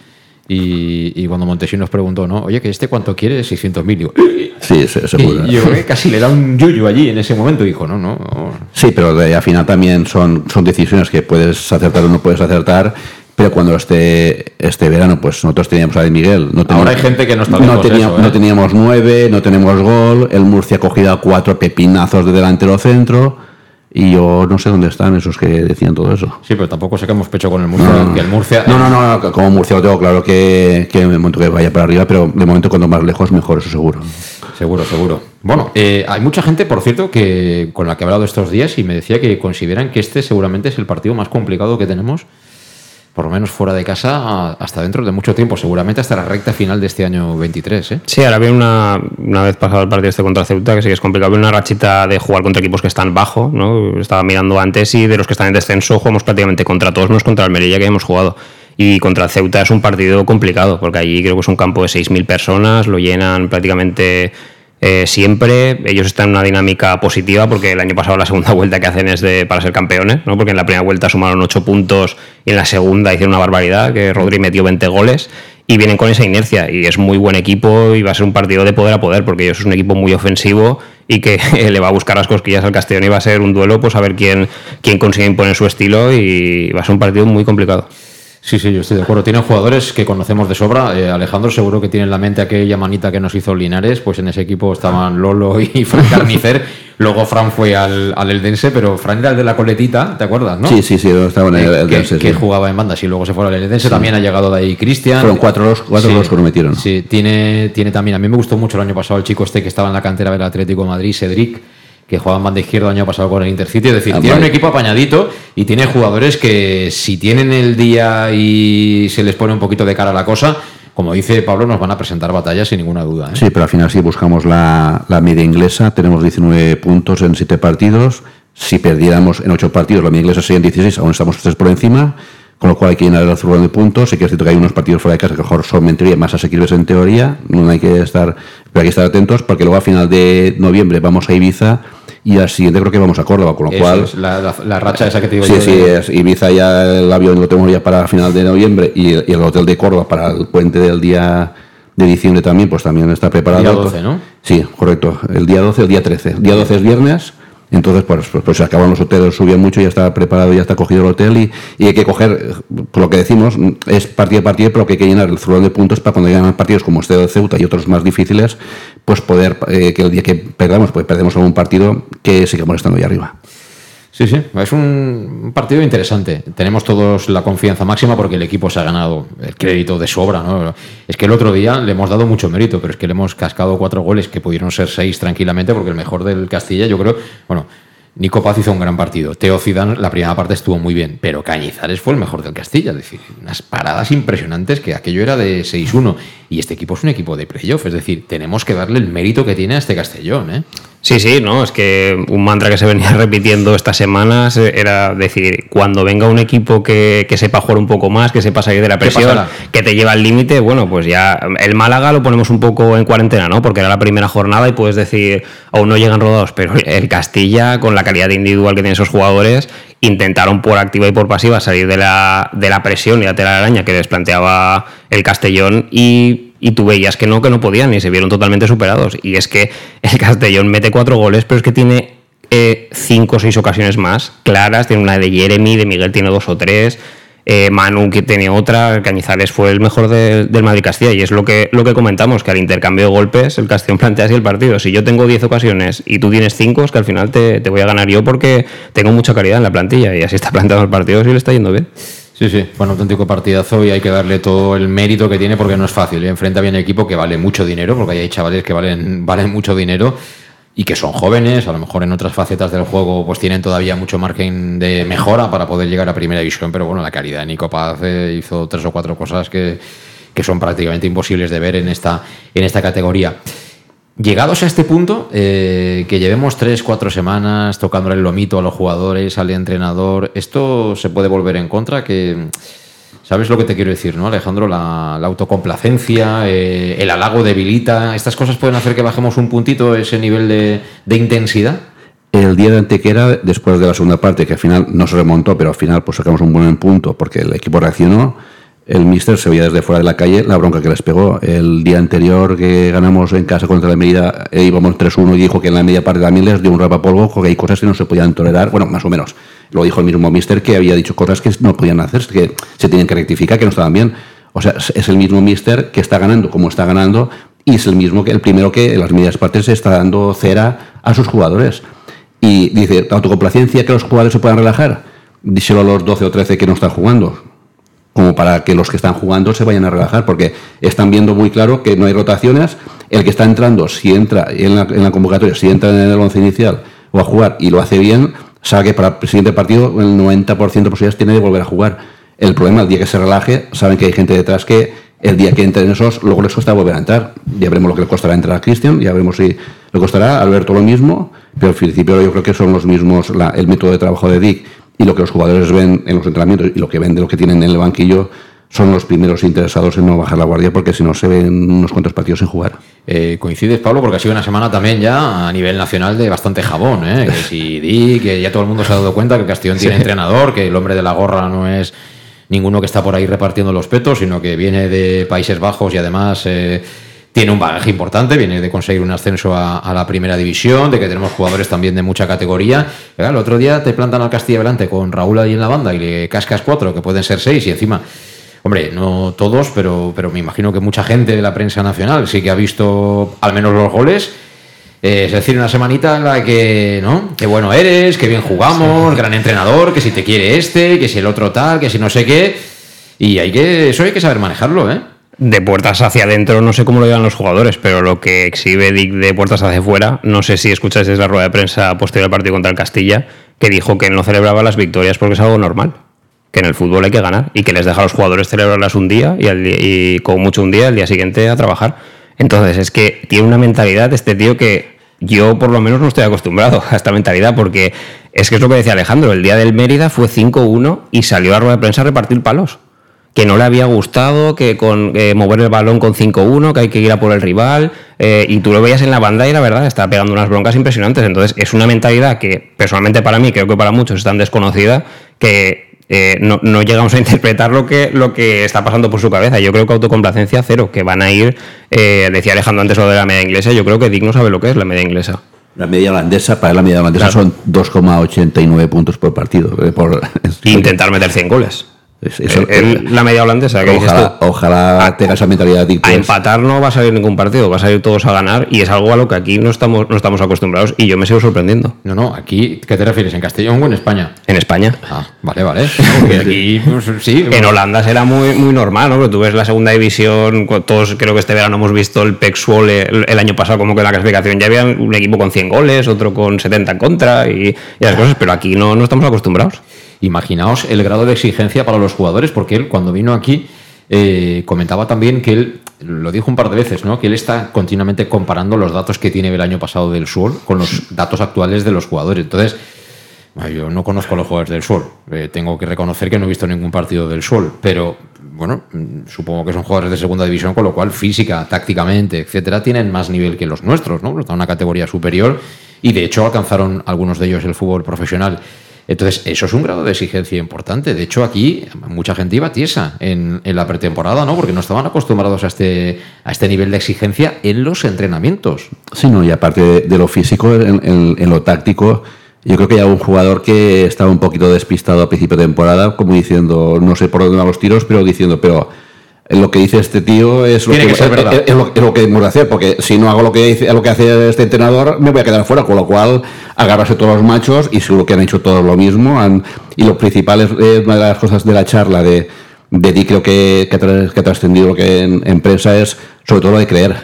y, y cuando Montesino nos preguntó, ¿no? Oye, que este cuánto quiere, 600 mil. Sí, seguro. Y yo creo que casi le da un yuyu allí en ese momento dijo, no, no. Sí, pero al final también son, son decisiones que puedes acertar o no puedes acertar pero cuando este, este verano, pues nosotros teníamos a De Miguel. No teníamos, Ahora hay gente que no está no, teníamos, eso, ¿eh? no teníamos nueve, no tenemos gol. El Murcia ha cogido a cuatro pepinazos de delantero centro. Y yo no sé dónde están esos que decían todo eso. Sí, pero tampoco sacamos pecho con el Murcia. No, que el Murcia no, no, no, como Murcia lo tengo claro que, que en el momento que vaya para arriba, pero de momento cuando más lejos mejor, eso seguro. Seguro, seguro. Bueno, eh, hay mucha gente, por cierto, que con la que he hablado estos días y me decía que consideran que este seguramente es el partido más complicado que tenemos por lo menos fuera de casa, hasta dentro de mucho tiempo, seguramente hasta la recta final de este año 23. ¿eh? Sí, ahora viene una, una vez pasado el partido este contra Ceuta, que sí que es complicado, viene una rachita de jugar contra equipos que están bajo, ¿no? estaba mirando antes y de los que están en descenso jugamos prácticamente contra todos, menos contra el Melilla que hemos jugado. Y contra Ceuta es un partido complicado, porque allí creo que es un campo de 6.000 personas, lo llenan prácticamente eh, siempre. Ellos están en una dinámica positiva porque el año pasado la segunda vuelta que hacen es de, para ser campeones, ¿no? porque en la primera vuelta sumaron 8 puntos y en la segunda hicieron una barbaridad, que Rodri metió 20 goles y vienen con esa inercia y es muy buen equipo y va a ser un partido de poder a poder porque ellos es un equipo muy ofensivo y que le va a buscar las cosquillas al Castellón y va a ser un duelo pues a ver quién, quién consigue imponer su estilo y va a ser un partido muy complicado. Sí, sí, yo estoy de acuerdo. Tienen jugadores que conocemos de sobra. Eh, Alejandro seguro que tiene en la mente aquella manita que nos hizo Linares, pues en ese equipo estaban Lolo y Fran Carnicer. Luego Fran fue al, al Eldense, pero Fran era el de la coletita, ¿te acuerdas? ¿no? Sí, sí, sí, estaba en el Eh, Eldense. que, que sí. jugaba en bandas y luego se fue al Eldense. También ha llegado de ahí Cristian. Fueron cuatro los, cuatro los que lo metieron. Sí, tiene, tiene también. A mí me gustó mucho el año pasado el chico este que estaba en la cantera del Atlético de Madrid, Cedric, que jugaba en banda izquierda el año pasado con el Intercity. Es decir, Ah, tiene vale. un equipo apañadito y tiene jugadores que si tienen el día y se les pone un poquito de cara a la cosa, como dice Pablo, nos van a presentar batallas sin ninguna duda. ¿eh? Sí, pero al final si buscamos la, la media inglesa, tenemos 19 puntos en 7 partidos. Si perdiéramos en 8 partidos, la media inglesa serían 16, aún estamos 3 por encima con lo cual hay que llenar el zurrón de puntos. Sí que es cierto que hay unos partidos fuera de casa que mejor son en teoría más asequibles en teoría, no hay que estar, pero hay que estar atentos porque luego a final de noviembre vamos a Ibiza y al siguiente creo que vamos a Córdoba, con lo Eso cual... es la, la- la racha esa que te digo Sí, yo. sí, de- es Ibiza ya el avión lo tenemos ya para final de noviembre y, y el hotel de Córdoba para el puente del día de diciembre también, pues también está preparado. Día 12, ¿no? Sí, correcto. El día 12, el día 13. El día 12 es viernes. Entonces, pues, pues, pues se acaban los hoteles, subían mucho, ya está preparado, ya está cogido el hotel y, y hay que coger, por lo que decimos, es partido a partido, pero que hay que llenar el zurrón de puntos para cuando llegan partidos como este de Ceuta y otros más difíciles, pues poder, eh, que el día que perdamos, pues perdemos algún partido que sigamos estando ahí arriba. Sí, sí, es un partido interesante. Tenemos todos la confianza máxima porque el equipo se ha ganado el crédito de sobra. ¿no? Es que el otro día le hemos dado mucho mérito, pero es que le hemos cascado cuatro goles que pudieron ser seis tranquilamente porque el mejor del Castilla, yo creo, bueno, Nico Paz hizo un gran partido. Teo Zidane, la primera parte estuvo muy bien, pero Cañizares fue el mejor del Castilla. Es decir, unas paradas impresionantes que aquello era de 6-1. Y este equipo es un equipo de playoff, es decir, tenemos que darle el mérito que tiene a este Castellón. ¿eh? Sí, sí, no, es que un mantra que se venía repitiendo estas semanas era decir, cuando venga un equipo que, que sepa jugar un poco más, que sepa salir de la ¿Qué presión, que te lleva al límite, bueno, pues ya el Málaga lo ponemos un poco en cuarentena, ¿no? Porque era la primera jornada y puedes decir, aún no llegan rodados, pero el Castilla, con la calidad individual que tienen esos jugadores, intentaron por activa y por pasiva salir de la, de la presión y la telaraña que les planteaba el Castellón y, y tú veías que no, que no podían y se vieron totalmente superados. Y es que el Castellón mete cuatro goles, pero es que tiene eh, cinco o seis ocasiones más claras. Tiene una de Jeremy, de Miguel tiene dos o tres. Eh, Manu que tiene otra, Cañizares fue el mejor de- del Madrid Castilla y es lo que, lo que comentamos, que al intercambio de golpes el Castellón plantea así el partido. Si yo tengo 10 ocasiones y tú tienes 5, es que al final te, te voy a ganar yo porque tengo mucha calidad en la plantilla y así está planteando el partido y le está yendo bien. Sí, sí, bueno, auténtico partidazo y hay que darle todo el mérito que tiene porque no es fácil. ¿eh? Enfrenta bien equipo que vale mucho dinero, porque hay chavales que valen, valen mucho dinero y que son jóvenes, a lo mejor en otras facetas del juego pues tienen todavía mucho margen de mejora para poder llegar a primera división, pero bueno, la calidad de Nico Paz eh, hizo tres o cuatro cosas que, que son prácticamente imposibles de ver en esta, en esta categoría. Llegados a este punto, eh, que llevemos tres, cuatro semanas tocándole el lomito a los jugadores, al entrenador, ¿esto se puede volver en contra? Que, ¿Sabes lo que te quiero decir, no, Alejandro? La, la autocomplacencia, eh, el halago debilita, ¿estas cosas pueden hacer que bajemos un puntito ese nivel de, de intensidad? El día de Antequera, después de la segunda parte, que al final no se remontó, pero al final pues sacamos un buen punto porque el equipo reaccionó, el míster se veía desde fuera de la calle la bronca que les pegó. El día anterior que ganamos en casa contra la Mérida, eh, íbamos 3-1 y dijo que en la media parte también les dio un rapapolvo porque hay cosas que no se podían tolerar, bueno, más o menos. Lo dijo el mismo míster que había dicho cosas que no podían hacer, que se tenían que rectificar, que no estaban bien. O sea, es el mismo míster que está ganando como está ganando y es el mismo que el primero que en las medias partes está dando cera a sus jugadores. Y dice, autocomplacencia, que los jugadores se puedan relajar. Díselo a los 12 o 13 que no están jugando. Como para que los que están jugando se vayan a relajar, porque están viendo muy claro que no hay rotaciones. El que está entrando, si entra en la, en la convocatoria, si entra en el once inicial o a jugar y lo hace bien, sabe que para el siguiente partido el 90% de posibilidades tiene de volver a jugar. El problema, el día que se relaje, saben que hay gente detrás que el día que entren esos, luego les cuesta volver a entrar. Ya veremos lo que le costará entrar a Cristian, ya veremos si le costará a Alberto lo mismo, pero al principio yo creo que son los mismos el método de trabajo de Dick y lo que los jugadores ven en los entrenamientos y lo que ven de lo que tienen en el banquillo son los primeros interesados en no bajar la guardia porque si no se ven unos cuantos partidos sin jugar. Eh, coincides, Pablo, porque ha sido una semana también ya a nivel nacional de bastante jabón, ¿eh? Que si di, que ya todo el mundo se ha dado cuenta que Castellón tiene entrenador, que el hombre de la gorra no es ninguno que está por ahí repartiendo los petos, sino que viene de Países Bajos y además eh, tiene un bagaje importante, viene de conseguir un ascenso a, a la primera división, de que tenemos jugadores también de mucha categoría. Claro, el otro día te plantan al Castilla delante con Raúl ahí en la banda y le cascas cuatro, que pueden ser seis, y encima Hombre, no todos, pero, pero me imagino que mucha gente de la prensa nacional sí que ha visto al menos los goles. Eh, es decir, una semanita en la que, ¿no? Qué bueno eres, qué bien jugamos, gran entrenador, que si te quiere este, que si el otro tal, que si no sé qué. Y hay que, eso hay que saber manejarlo, ¿eh? De puertas hacia adentro, no sé cómo lo llevan los jugadores, pero lo que exhibe Dick de puertas hacia afuera, no sé si escucháis desde la rueda de prensa posterior al partido contra el Castilla, que dijo que no celebraba las victorias porque es algo normal. que en el fútbol hay que ganar y que les deja a los jugadores celebrarlas un día y, al mucho un día, el día siguiente a trabajar. Entonces es que tiene una mentalidad este tío que yo por lo menos no estoy acostumbrado a esta mentalidad porque es que es lo que decía Alejandro, el día del Mérida fue 5-1 y salió a rueda de prensa a repartir palos. Que no le había gustado, que con eh, mover el balón con 5-1, que hay que ir a por el rival, eh, y tú lo veías en la banda y la verdad estaba pegando unas broncas impresionantes. Entonces es una mentalidad que personalmente para mí, creo que para muchos es tan desconocida, que eh, no, no llegamos a interpretar lo que, lo que está pasando por su cabeza. Yo creo que autocomplacencia cero, que van a ir, decía Alejandro antes lo de la media inglesa, yo creo que Dick no sabe lo que es la media inglesa. La media holandesa, para la media holandesa Claro. son 2,89 puntos por partido. Por, Intentar meter 100 goles. Eso- Eh, el- la media holandesa, que dices ojalá, ojalá tenga esa mentalidad. A empatar no va a salir ningún partido, va a salir todos a ganar y es algo a lo que aquí no estamos, no estamos acostumbrados y yo me sigo sorprendiendo. No, no, aquí, ¿qué te refieres? ¿En Castellón o en España? En España. Ah, vale, vale. Porque aquí, pues, sí. En Holanda será muy, muy normal, ¿no? Pero tú ves la segunda división, todos creo que este verano hemos visto el el, el año pasado, como que en la clasificación ya había un equipo con 100 goles, otro con 70 en contra y, y las cosas, pero aquí no, no estamos acostumbrados. Imaginaos el grado de exigencia para los jugadores, porque él cuando vino aquí eh, comentaba también que él, lo dijo un par de veces, ¿no? que él está continuamente comparando los datos que tiene el año pasado del Sur con los datos actuales de los jugadores. Entonces, yo no conozco a los jugadores del Sol. Eh, tengo que reconocer que no he visto ningún partido del Sol, pero bueno, mm, supongo que son jugadores de segunda división, con lo cual física, tácticamente, etcétera, tienen más nivel que los nuestros, ¿no? Están en una categoría superior y de hecho alcanzaron algunos de ellos el fútbol profesional. Entonces, eso es un grado de exigencia importante. De hecho, aquí mucha gente iba tiesa en, la pretemporada, ¿no? Porque no estaban acostumbrados a este, a este nivel de exigencia en los entrenamientos. Sí, no, y aparte de, lo físico, en, lo táctico, yo creo que hay un jugador que estaba un poquito despistado a principio de temporada, como diciendo, no sé por dónde van los tiros, pero diciendo, pero lo que dice este tío es lo, Tiene que, que ser es- es- es lo, es lo que hemos de hacer, porque si no hago lo que, dice, lo que hace este entrenador, me voy a quedar fuera, con lo cual agarrarse todos los machos y seguro que han hecho todos lo mismo. han- y lo principal es eh, una de las cosas de la charla de, de Di, creo que, que, ha tra- que ha trascendido lo que en, en prensa es sobre todo lo de creer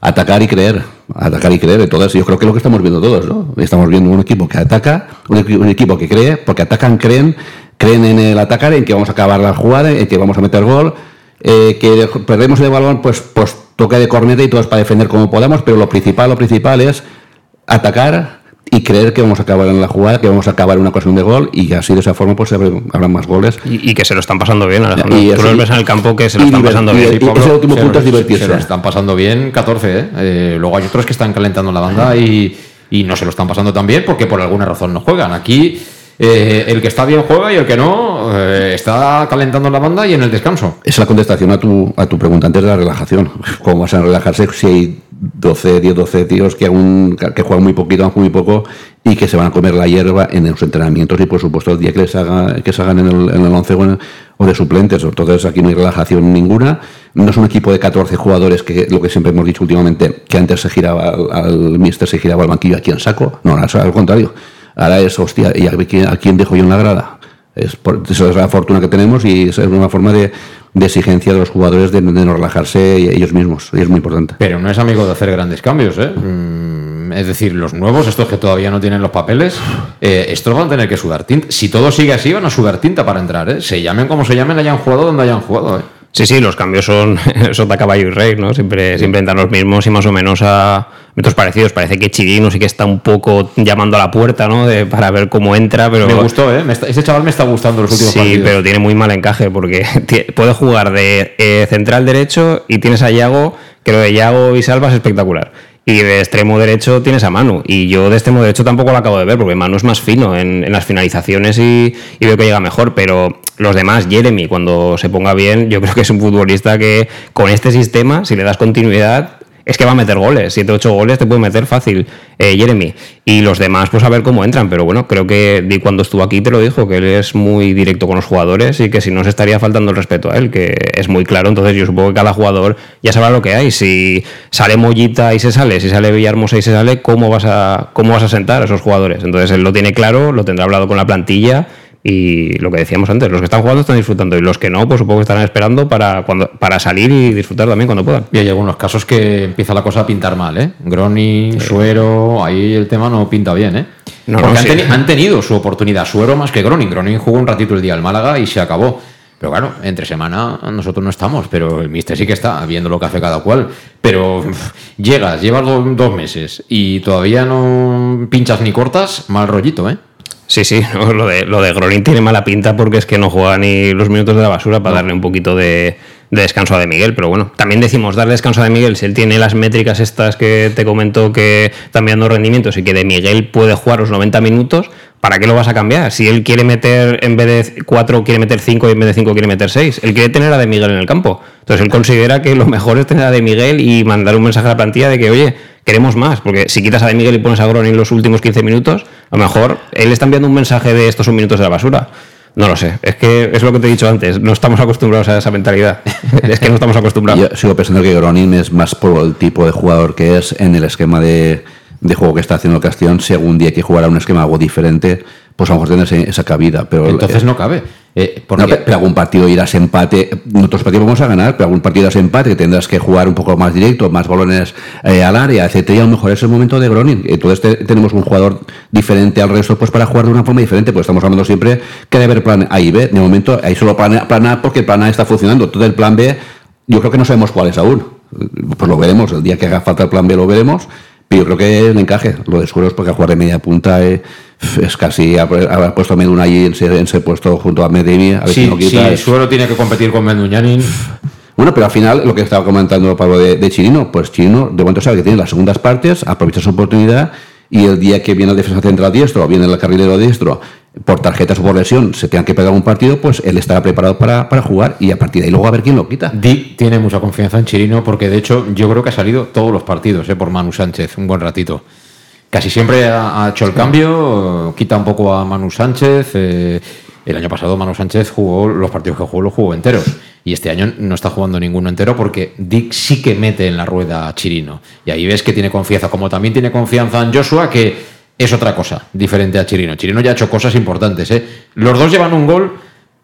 atacar y creer, atacar y creer. Entonces, yo creo que es lo que estamos viendo todos, ¿no? Estamos viendo un equipo que ataca, un, un equipo que cree, porque atacan, creen, creen en el atacar, en que vamos a acabar la jugada, en que vamos a meter gol, eh, que perdemos el balón, pues, pues toque de corneta y todos para defender como podamos, pero lo principal, lo principal es atacar y creer que vamos a acabar en la jugada, que vamos a acabar en una ocasión de gol y así de esa forma pues habrá habrá más goles. Y, y que se lo están pasando bien, Alejandro. Y Tú los ves en el campo que se lo están pasando y- bien. y- ese último Se punto es divertirse. Se lo están pasando bien 14, ¿eh? Eh, Luego hay otros que están calentando la banda y, y no se lo están pasando tan bien porque por alguna razón no juegan. Aquí eh, el que está bien juega y el que no eh, está calentando la banda y en el descanso. Es la contestación a tu, a tu pregunta antes de la relajación. ¿Cómo vas a relajarse si hay 12, 10, 12 tíos que, aún, que juegan muy poquito, muy poco, y que se van a comer la hierba en los entrenamientos y, por supuesto, el día que les haga, que se hagan en el, en el 11 o, en- o de suplentes? Entonces, aquí no hay relajación ninguna. No es un equipo de 14 jugadores, que lo que siempre hemos dicho últimamente, que antes se giraba al, al mister, se giraba al banquillo aquí en saco. No, al contrario. Ahora es, hostia, ¿y a quién, a quién dejo yo en la grada? Es por- esa es la fortuna que tenemos y es una forma de, exigencia de los jugadores de, de no relajarse ellos mismos. Y es muy importante. Pero no es amigo de hacer grandes cambios, ¿eh? Mm, Es decir, los nuevos, estos que todavía no tienen los papeles, eh, estos van a tener que sudar tinta. Si todo sigue así, van a sudar tinta para entrar, ¿eh? Se llamen como se llamen, hayan jugado donde hayan jugado, ¿eh? Sí, sí, los cambios son sota, caballo y rey, ¿no? Siempre, siempre entran los mismos y más o menos a metros parecidos. Parece que Chirino sí que está un poco llamando a la puerta, ¿no? De- para ver cómo entra, pero... Me gustó, ¿eh? Me está- ese chaval me está gustando los últimos Sí, partidos. pero tiene muy mal encaje porque puede jugar de eh, central derecho y tienes a Yago, que lo de Yago y Salva es espectacular. Y de extremo derecho tienes a Manu. Y yo de extremo derecho tampoco lo acabo de ver porque Manu es más fino en, en las finalizaciones y, y veo que llega mejor. Pero los demás, Jeremy, cuando se ponga bien, yo creo que es un futbolista que con este sistema, si le das continuidad, es que va a meter goles. 7 8 goles te puede meter fácil, eh, Jeremy. Y los demás, pues a ver cómo entran. Pero bueno, creo que Di cuando estuvo aquí te lo dijo, que él es muy directo con los jugadores y que si no se estaría faltando el respeto a él, que es muy claro. Entonces yo supongo que cada jugador ya sabrá lo que hay. Si sale Mollita y se sale, si sale Villahermosa y se sale, ¿cómo vas a, cómo vas a sentar a esos jugadores? Entonces él lo tiene claro, lo tendrá hablado con la plantilla. Y lo que decíamos antes, los que están jugando están disfrutando y los que no, pues supongo que estarán esperando para, cuando, para salir y disfrutar también cuando puedan. Y hay algunos casos que empieza la cosa a pintar mal, ¿eh? Groni, Suero, ahí el tema no pinta bien, ¿eh? No, Porque no, han, sí. teni- han tenido su oportunidad. Suero más que Groning. Groning jugó un ratito el día al Málaga y se acabó. Pero claro, entre semana nosotros no estamos, pero el mister sí que está, viendo lo que hace cada cual. Pero pff, llegas, llevas do- dos meses y todavía no pinchas ni cortas, mal rollito, ¿eh? Sí, sí, no, lo de, lo de Gronin tiene mala pinta porque es que no juega ni los minutos de la basura para darle un poquito de, de descanso a De Miguel. Pero bueno, también decimos darle descanso a De Miguel si él tiene las métricas estas que te comentó que están dando rendimientos y que De Miguel puede jugar los 90 minutos. ¿Para qué lo vas a cambiar? Si él quiere meter en vez de 4 quiere meter 5 y en vez de 5 quiere meter 6. Él quiere tener a De Miguel en el campo. Entonces él considera que lo mejor es tener a De Miguel y mandar un mensaje a la plantilla de que, oye, queremos más. Porque si quitas a De Miguel y pones a Gronin los últimos 15 minutos, a lo mejor él está enviando un mensaje de estos son minutos de la basura. No lo sé. Es que es lo que te he dicho antes. No estamos acostumbrados a esa mentalidad. es que no estamos acostumbrados. Yo sigo pensando que Gronin es más por el tipo de jugador que es en el esquema de, de juego que está haciendo el Castellón. Si algún día hay que jugar a un esquema algo diferente, pues a lo mejor tienes ese- esa cabida. Pero Entonces no cabe. Eh, porque No, pe- pero algún partido irás empate. Nosotros partidos vamos a ganar, pero algún partido irás empate que tendrás que jugar un poco más directo, más balones eh, al área, etcétera. A lo mejor es el momento de Gronin. Entonces te- tenemos un jugador diferente al resto, pues para jugar de una forma diferente. Pues estamos hablando siempre que debe haber plan A y B. De momento hay solo plan A, plan A porque el plan A está funcionando. Todo el plan B, yo creo que no sabemos cuál es aún. Pues lo veremos. El día que haga falta el plan B lo veremos. Pero yo creo que el encaje, lo de Sueros, porque jugar de media punta eh, es casi haber puesto a Meduna ahí en ese, en ese puesto junto a Medini, a ver si si, no quita. si es- Suero tiene que competir con Menduñanin, Bueno, pero al final, lo que estaba comentando Pablo de, de Chirino, pues Chirino de momento sabe que tiene las segundas partes, aprovecha su oportunidad y el día que viene el defensa central diestro viene el carrilero diestro, por tarjetas o por lesión, se tenga que pegar un partido, pues él estará preparado para, para jugar y a partir de ahí luego a ver quién lo quita. Dick tiene mucha confianza en Chirino porque de hecho yo creo que ha salido todos los partidos eh, por Manu Sánchez, un buen ratito. Casi siempre ha, ha hecho el cambio, quita un poco a Manu Sánchez. eh, el año pasado Manu Sánchez jugó los partidos que jugó, los jugó enteros. Y este año no está jugando ninguno entero porque Dick sí que mete en la rueda a Chirino. Y ahí ves que tiene confianza, como también tiene confianza en Joshua, que es otra cosa, diferente a Chirino. Chirino ya ha hecho cosas importantes. ¿eh? Los dos llevan un gol,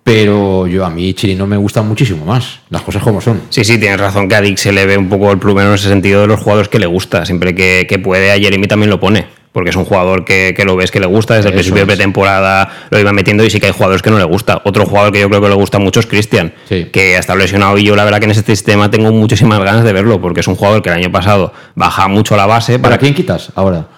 pero yo a mí Chirino me gusta muchísimo más. Las cosas como son. Sí, sí, tienes razón que a Dick se le ve un poco el plumero en ese sentido de los jugadores que le gusta. Siempre que, que puede, a Jeremy también lo pone. Porque es un jugador que, que lo ves que le gusta, desde el Eso principio de pretemporada lo iba metiendo y sí que hay jugadores que no le gusta. Otro jugador que yo creo que le gusta mucho es Cristian, que ha estado lesionado y yo la verdad que en este sistema tengo muchísimas ganas de verlo, porque es un jugador que el año pasado baja mucho la base. ¿Para quién quitas ahora?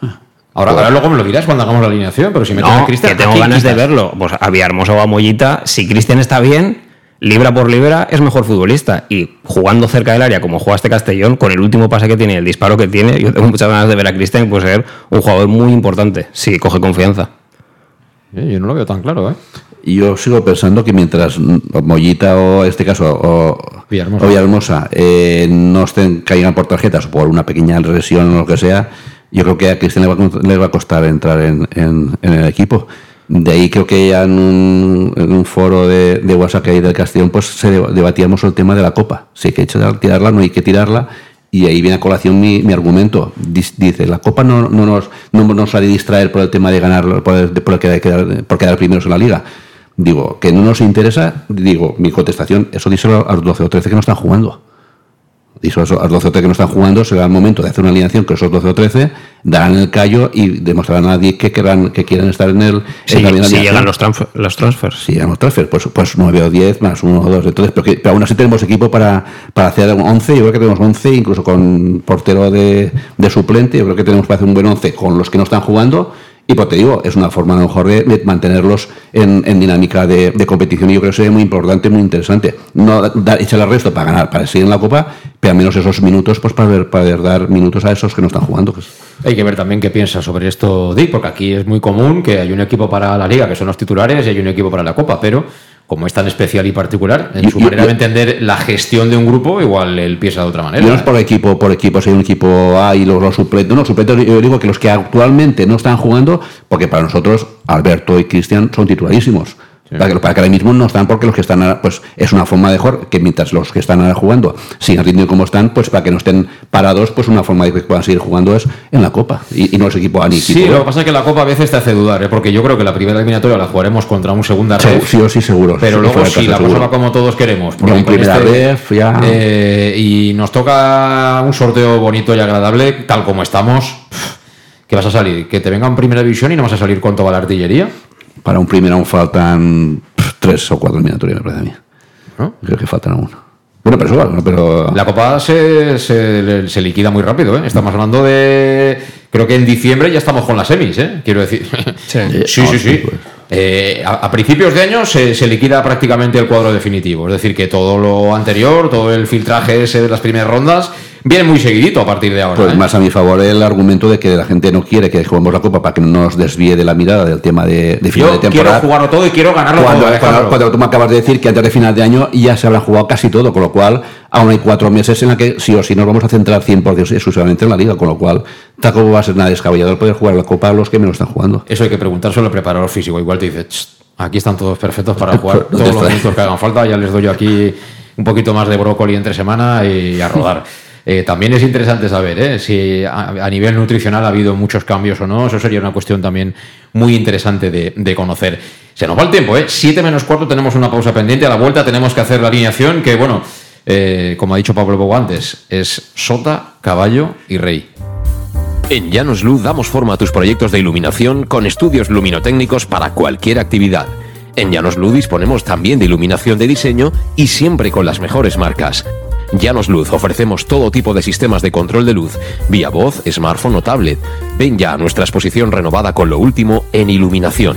Ahora, ahora luego me lo dirás cuando hagamos la alineación, pero si metes No, a Cristian, que ¿a tengo ganas de verlo. Pues a Villahermosa o a Mollita, si Cristian está bien, libra por libra es mejor futbolista. Y jugando cerca del área, como juega este Castellón, con el último pase que tiene, el disparo que tiene, yo tengo muchas ganas de ver a Cristian, puede ser un jugador muy importante, si coge confianza. Yo no lo veo tan claro, ¿eh? Y yo sigo pensando que mientras Mollita o en este caso o Villahermosa. o Villahermosa, eh, no estén caigan por tarjetas o por una pequeña lesión o lo que sea, yo creo que a Cristian le va, le va a costar entrar en, en- el equipo. De ahí creo que ya en un, en un foro de, de WhatsApp que hay del Castellón, pues se deba- debatíamos el tema de la copa. Si hay que tirarla, no hay que tirarla. Y ahí viene a colación mi, mi argumento. Dice, la Copa no, no nos, no nos ha de distraer por el tema de ganar, por, el- por quedar, por quedar primeros en la liga. Digo, que no nos interesa, digo, mi contestación, eso díselo a los 12 o 13 que no están jugando. Díselo a los 12 o 13 que no están jugando, será el momento de hacer una alineación con esos 12 o 13, darán el callo y demostrarán a nadie que, querrán, que quieren estar en el... Si, en la si llegan los, transfer- los transfers. Si llegan los transfers, pues, pues 9 o 10 más 1 o 2. Entonces, pero, que- pero aún así tenemos equipo para, para hacer 11. Yo creo que tenemos 11, incluso con portero de, de suplente. Yo creo que tenemos para hacer un buen 11 con los que no están jugando. Y pues te digo, es una forma a lo mejor de, mantenerlos en, en dinámica de, de competición. Y yo creo que sería muy importante, muy interesante. No dar, echar el resto para ganar, para seguir en la Copa, pero al menos esos minutos, pues para, ver, dar minutos a esos que no están jugando. Hay que ver también qué piensa sobre esto Dick, porque aquí es muy común que hay un equipo para la liga, que son los titulares, y hay un equipo para la Copa, pero como es tan especial y particular, en su manera de entender la gestión de un grupo, igual él piensa de otra manera. no es por equipo, por equipo, si hay un equipo A y los, los suplentes. No, suplentes, yo digo que los que actualmente no están jugando, porque para nosotros Alberto y Cristian son titularísimos. Para, que, para que ahora mismo no están, porque los que están ahora, pues es una forma de jugar que mientras los que están ahora jugando sigan rindiendo como están, pues para que no estén parados, pues una forma de que puedan seguir jugando es en la Copa. Y, y no es equipo A ni Sí, lo que pasa es que la Copa a veces te hace dudar, ¿eh? porque yo creo que la primera eliminatoria la jugaremos contra un segunda Sí, red. sí o sí, seguro. Pero Sí, luego si la cosa va como todos queremos, un con primera ref, ya- eh, y nos toca un sorteo bonito y agradable, tal como estamos, ¿Qué vas a salir? ¿Que te venga en primera división y no vas a salir con toda la artillería? Para un primero aún faltan pff, tres o cuatro miniaturas, me parece a mí. Creo que faltan aún. Bueno, pero eso vale, ¿no? pero... La Copa se, se- se liquida muy rápido, ¿eh? Estamos hablando de... Creo que en diciembre ya estamos con las semis, ¿eh? Quiero decir... Sí, sí, sí. Eh, a, a principios de año se, se liquida prácticamente el cuadro definitivo. Es decir, que todo lo anterior, todo el filtraje ese de las primeras rondas, viene muy seguidito a partir de ahora. Pues ¿eh? más a mi favor el argumento de que la gente no quiere que juguemos la Copa para que no nos desvíe de la mirada del tema de, de final Yo de temporada. quiero jugarlo todo y quiero ganarlo cuando, todo, cuando, cuando tú me acabas de decir que antes de final de año ya se habrá jugado casi todo, con lo cual aún hay cuatro meses en la que sí o sí nos vamos a centrar 100% exclusivamente en la liga, con lo cual tampoco va a ser nada descabellado el poder jugar la Copa a los que menos están jugando. Eso hay que preguntárselo al preparador físico. Igual te dice, "Ch, aquí están todos perfectos para jugar ¿Dónde todos los minutos que hagan falta. Ya les doy yo aquí un poquito más de brócoli entre semana y a rodar. Eh, también es interesante saber ¿eh? si a, a nivel nutricional ha habido muchos cambios o no. Eso sería una cuestión también muy interesante de, de conocer. Se nos va el tiempo, ¿eh? 7 menos cuarto tenemos una pausa pendiente. A la vuelta tenemos que hacer la alineación que, bueno, eh, como ha dicho Pablo Bogo antes, es sota, caballo y rey. En Llanos Luz damos forma a tus proyectos de iluminación con estudios luminotécnicos para cualquier actividad. En Llanos Luz disponemos también de iluminación de diseño y siempre con las mejores marcas. Llanos Luz ofrecemos todo tipo de sistemas de control de luz, vía voz, smartphone o tablet. Ven ya a nuestra exposición renovada con lo último en iluminación.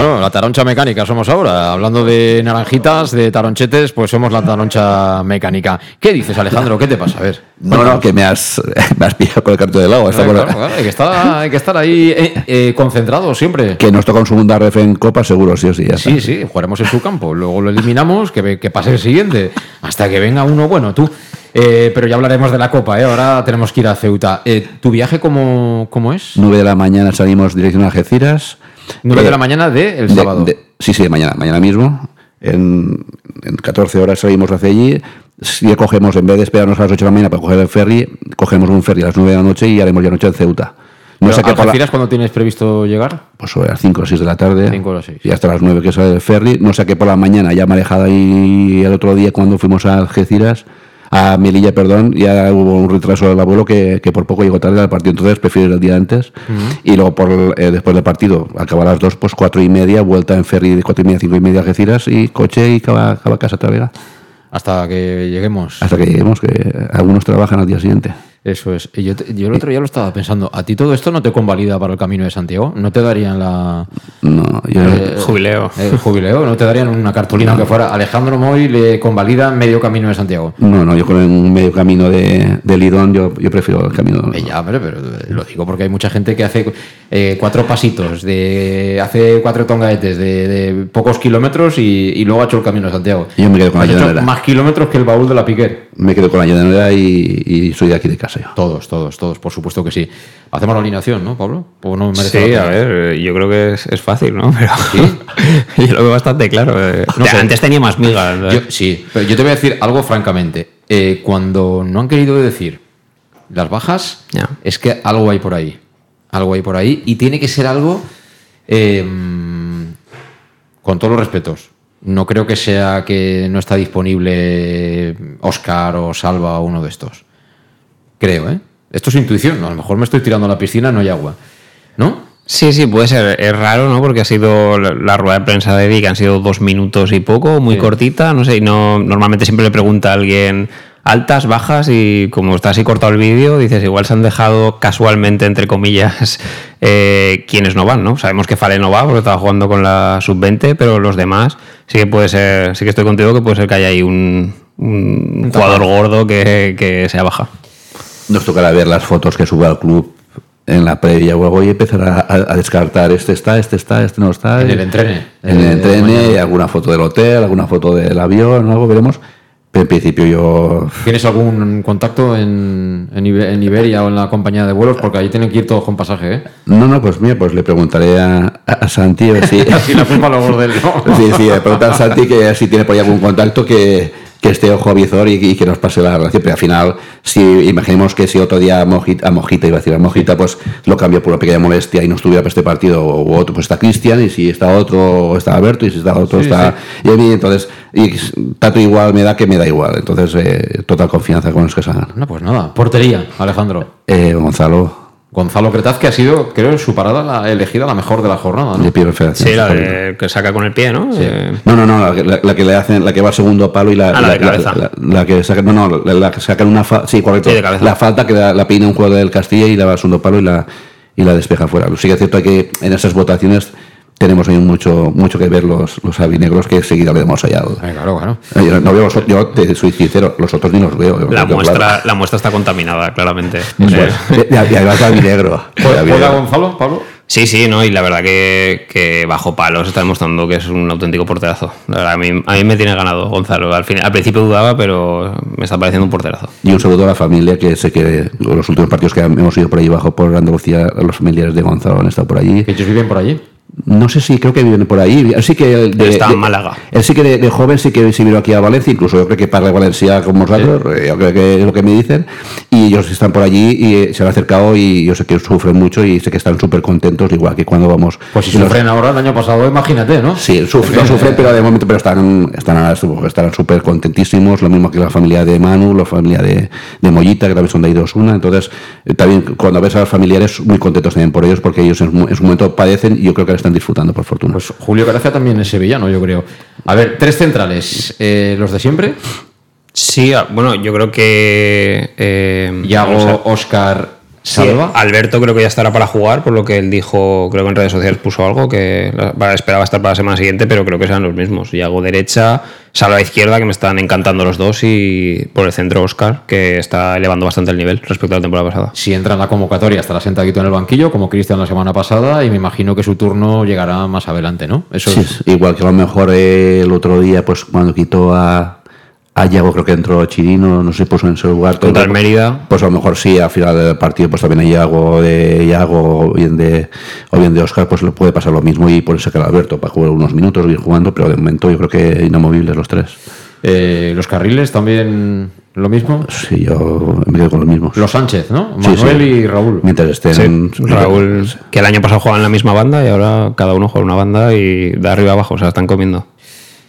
Bueno, la taroncha mecánica somos ahora. Hablando de naranjitas, de taronchetes, pues somos la taroncha mecánica. ¿Qué dices, Alejandro? ¿Qué te pasa? A ver. No, no, que me has, me has pillado con el cartón del agua. Claro, claro, hay, que estar, hay que estar ahí eh, eh, concentrado siempre. Que nos toca un segunda ref en Copa, seguro, sí o sí. ya está. Sí, sí, jugaremos en su campo. Luego lo eliminamos, que, que pase el siguiente. Hasta que venga uno bueno, tú. Eh, pero ya hablaremos de la Copa, ¿eh? Ahora tenemos que ir a Ceuta. Eh, ¿Tu viaje cómo, cómo es? 9 de la mañana salimos dirección a Algeciras. 9 de Eh, la mañana del de- sábado. de- sí, sí, de mañana, mañana mismo. En, en 14 horas salimos hacia allí. Si cogemos, en vez de esperarnos a las 8 de la mañana para coger el ferry, cogemos un ferry a las 9 de la noche y haremos ya noche en Ceuta. No Pero, sé qué ¿Algeciras cuándo tienes previsto llegar? pues sobre las 5 o 6 de la tarde. Cinco o las seis. Y hasta las 9 que sale el ferry. No sé qué por la mañana, ya marejada y el otro día cuando fuimos a Algeciras, a Melilla, perdón, ya hubo un retraso del abuelo que, que por poco llegó tarde al partido. Entonces prefiero ir el día antes. Y luego por eh, después del partido, acaba a las 2, pues 4 y media, vuelta en ferry de 4 y media, 5 y media Algeciras y coche y acaba, acaba a casa otra vez. Hasta que lleguemos. Hasta que lleguemos, que algunos trabajan al día siguiente. Eso es. Y yo, te- yo el otro día lo estaba pensando. ¿A ti todo esto no te convalida para el camino de Santiago? ¿No te darían la. No, yo eh, Jubileo. El jubileo. ¿No te darían una cartulina que fuera Alejandro Moy le convalida medio camino de Santiago? no, no, yo con el medio camino de, de Lidón, yo, yo prefiero el camino. Eh, Ya, pero, pero lo digo porque hay mucha gente que hace eh, cuatro pasitos, de hace cuatro tongaetes de, de pocos kilómetros y, y luego ha hecho el camino de Santiago. Yo me quedo con la Has hecho llanera. más kilómetros que el baúl de la Piquer. Me quedo con la llanera y, y soy de aquí de casa Todos, todos, todos, por supuesto que sí. Hacemos la alineación, ¿no, Pablo? ¿O no merece Sí, a ver, eh, yo creo que es, es fácil, ¿no? Pero ¿Sí? yo lo veo bastante claro. eh. No sé. Antes tenía más migas. Yo- sí, pero yo te voy a decir algo francamente. Eh, cuando no han querido decir las bajas, es que algo hay por ahí. Algo hay por ahí. Y tiene que ser algo eh, con todos los respetos. No creo que sea que no está disponible Oscar o Salva o uno de estos. Creo, ¿eh? Esto es intuición. A lo mejor me estoy tirando a la piscina, no hay agua. ¿No? Sí, sí, puede ser. Es raro, ¿no? Porque ha sido la, la rueda de prensa de Eddie, que han sido dos minutos y poco, muy Sí. cortita. No sé, y no, normalmente siempre le pregunta a alguien altas, bajas, y como está así cortado el vídeo, dices, igual se han dejado casualmente, entre comillas, eh, quienes no van, ¿no? Sabemos que Fale no va porque estaba jugando con la sub-20, pero los demás sí que puede ser, sí que estoy contigo que puede ser que haya ahí un, un jugador gordo que, que sea baja. Nos tocará ver las fotos que sube al club en la previa o algo y empezar a, a- descartar este está, este está, este no está. En el entrene. En el Eh, entrene, alguna foto del hotel, alguna foto del avión, algo veremos. Pero en principio yo ¿Tienes algún contacto en, en en Iberia o en la compañía de vuelos? Porque ahí tienen que ir todos con pasaje, ¿eh? No, no, pues mira, pues le preguntaré a, a Santi a ver si. Así la culpa a los gordos. ¿no? sí, sí, le preguntar a Santi que si tiene por ahí algún contacto que, que esté ojo a visor y, y que nos pase la relación. Pero al final, si imaginemos que si otro día a Mojita, a Mojita iba a decir a Mojita, pues lo cambio por una pequeña molestia y no estuviera para este partido u otro, pues está Cristian, y si está otro, está Alberto, y si está otro, Sí, está y a mí, entonces, y tanto igual me da que me da igual. Entonces, eh, total confianza con los que salgan. No, pues nada. Portería, Alejandro. Eh, Gonzalo, Gonzalo Cretaz, que ha sido, creo, su parada la elegida la mejor de la jornada. ¿no? De pie referencia. Sí, la de- que saca con el pie, ¿no? Eh, No, no, no, la, que- la- la que le hacen, la que va al segundo palo y la, Ah, la de cabeza. la- la que saca, no, no, la, la que sacan una fa- sí, correcto, Sí, de cabeza. la falta que la, la peina un jugador del Castilla y la va al segundo palo y la y la despeja fuera. Sí que es cierto que en esas votaciones tenemos ahí mucho mucho que ver los los albinegros que seguida le damos allá. al- Eh, claro, claro. Yo, no veo los- yo te soy sincero, los otros ni los veo. la, muestra, claro. la muestra está contaminada, claramente. Bueno, Eh, y- y además albinegro. ¿Juega albinegro. Gonzalo, Pablo? Sí, sí, ¿no? Y la verdad que, que bajo palos está demostrando que es un auténtico porterazo. La verdad, a mí, a mí me tiene ganado Gonzalo. Al, fin, al principio dudaba, pero me está pareciendo un porterazo. Y un saludo a la familia, que sé que los últimos partidos que hemos ido por ahí abajo por Andalucía, los familiares de Gonzalo han estado por allí. ¿Que ellos viven por allí? No sé si creo que viven por ahí. Él sí que de, Está en Málaga. Él sí que de, de joven sí que se vino aquí a Valencia, incluso yo creo que para Valencia con vosotros, eh, yo creo que es lo que me dicen. Y ellos están por allí y eh, se han acercado y yo sé que sufren mucho y sé que están súper contentos, igual que cuando vamos. Pues si y los- sufren ahora el año pasado, imagínate, ¿no? Sí, sufren, no sufren, pero de momento pero están están estarán súper contentísimos, lo mismo que la familia de Manu, la familia de, de Mollita, que también son de ahí dos una. Entonces, eh, también cuando ves a los familiares, muy contentos también por ellos, porque ellos en, su- en su momento padecen y yo creo que ahora están disfrutando, por fortuna. Pues Julio Caracia también es sevillano, yo creo. A ver, tres centrales. eh, ¿Los de siempre? Sí, a- bueno, yo creo que. Eh, Yago, vamos Sí, Salva. Alberto creo que ya estará para jugar, por lo que él dijo, creo que en redes sociales puso algo, que esperaba estar para la semana siguiente, pero creo que serán los mismos. Yago derecha, Salva izquierda, que me están encantando los dos, y por el centro Oscar, que está elevando bastante el nivel respecto a la temporada pasada. Si entra en la convocatoria, estará sentadito en el banquillo, como Cristian la semana pasada, y me imagino que su turno llegará más adelante, ¿no? Eso Sí, es- igual que a lo mejor el otro día, pues cuando quitó a, a Yago, creo que entró Chirino, no sé, puso en su lugar. Contra el Mérida. Pues a lo mejor sí, al final del partido, pues también hay Yago de Yago o bien de, o bien de Oscar, pues le puede pasar lo mismo y por sacar a Alberto para jugar unos minutos, ir jugando, pero de momento yo creo que inamovibles los tres. Eh, los carriles también lo mismo. Sí, yo me quedo con los mismos. Los Sánchez, ¿no? Manuel sí. y Raúl. Mientras estén. Sí, Raúl, que el año pasado jugaban en la misma banda y ahora cada uno juega una banda y de arriba abajo, o sea, están comiendo.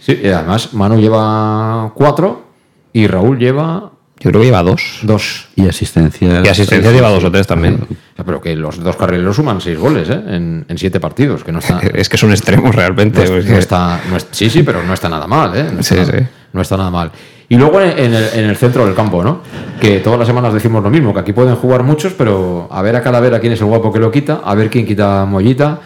Sí, y además Manu lleva cuatro y Raúl lleva Yo creo que lleva dos. dos. Y asistencia. Y asistencia lleva dos o tres también. Pero que los dos carrileros suman seis goles ¿eh? en, en siete partidos, que no está... Es que son extremos realmente. No, es- porque- no está, no es- sí, sí, pero no está nada mal, ¿eh? No está, Sí, nada, sí. no está nada mal. Y luego en, el, en el centro del campo, ¿no? Que todas las semanas decimos lo mismo, que aquí pueden jugar muchos, pero a ver a Calavera quién es el guapo que lo quita, a ver quién quita Mollita,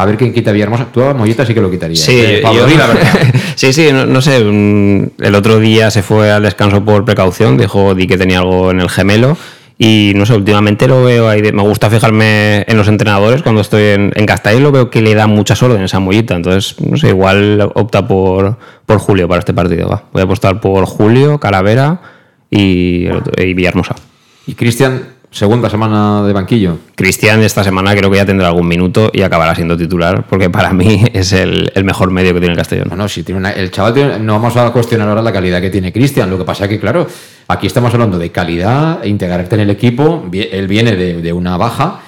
a ver quién quita Villahermosa. Tú a Mollita sí que lo quitarías. Sí, eh, Pablo, yo- la verdad. sí, sí, no, no sé. mm, El otro día se fue al descanso por precaución, dijo di que tenía algo en el gemelo. Y no sé, últimamente lo veo ahí. de- me gusta fijarme en los entrenadores cuando estoy en, en Castellón, lo veo que le da muchas órdenes a Mollita. Entonces, no sé, igual opta por, por Julio para este partido. Va. Voy a apostar por Julio, Calavera y, y Villahermosa. Y Cristian, segunda semana de banquillo. Cristian esta semana creo que ya tendrá algún minuto y acabará siendo titular, porque para mí es el, el mejor medio que tiene el Castellón. No, no, si tiene una- el chaval tiene- no vamos a cuestionar ahora la calidad que tiene Cristian. Lo que pasa es que, claro, aquí estamos hablando de calidad, e integrarte en el equipo. Él viene de, de una baja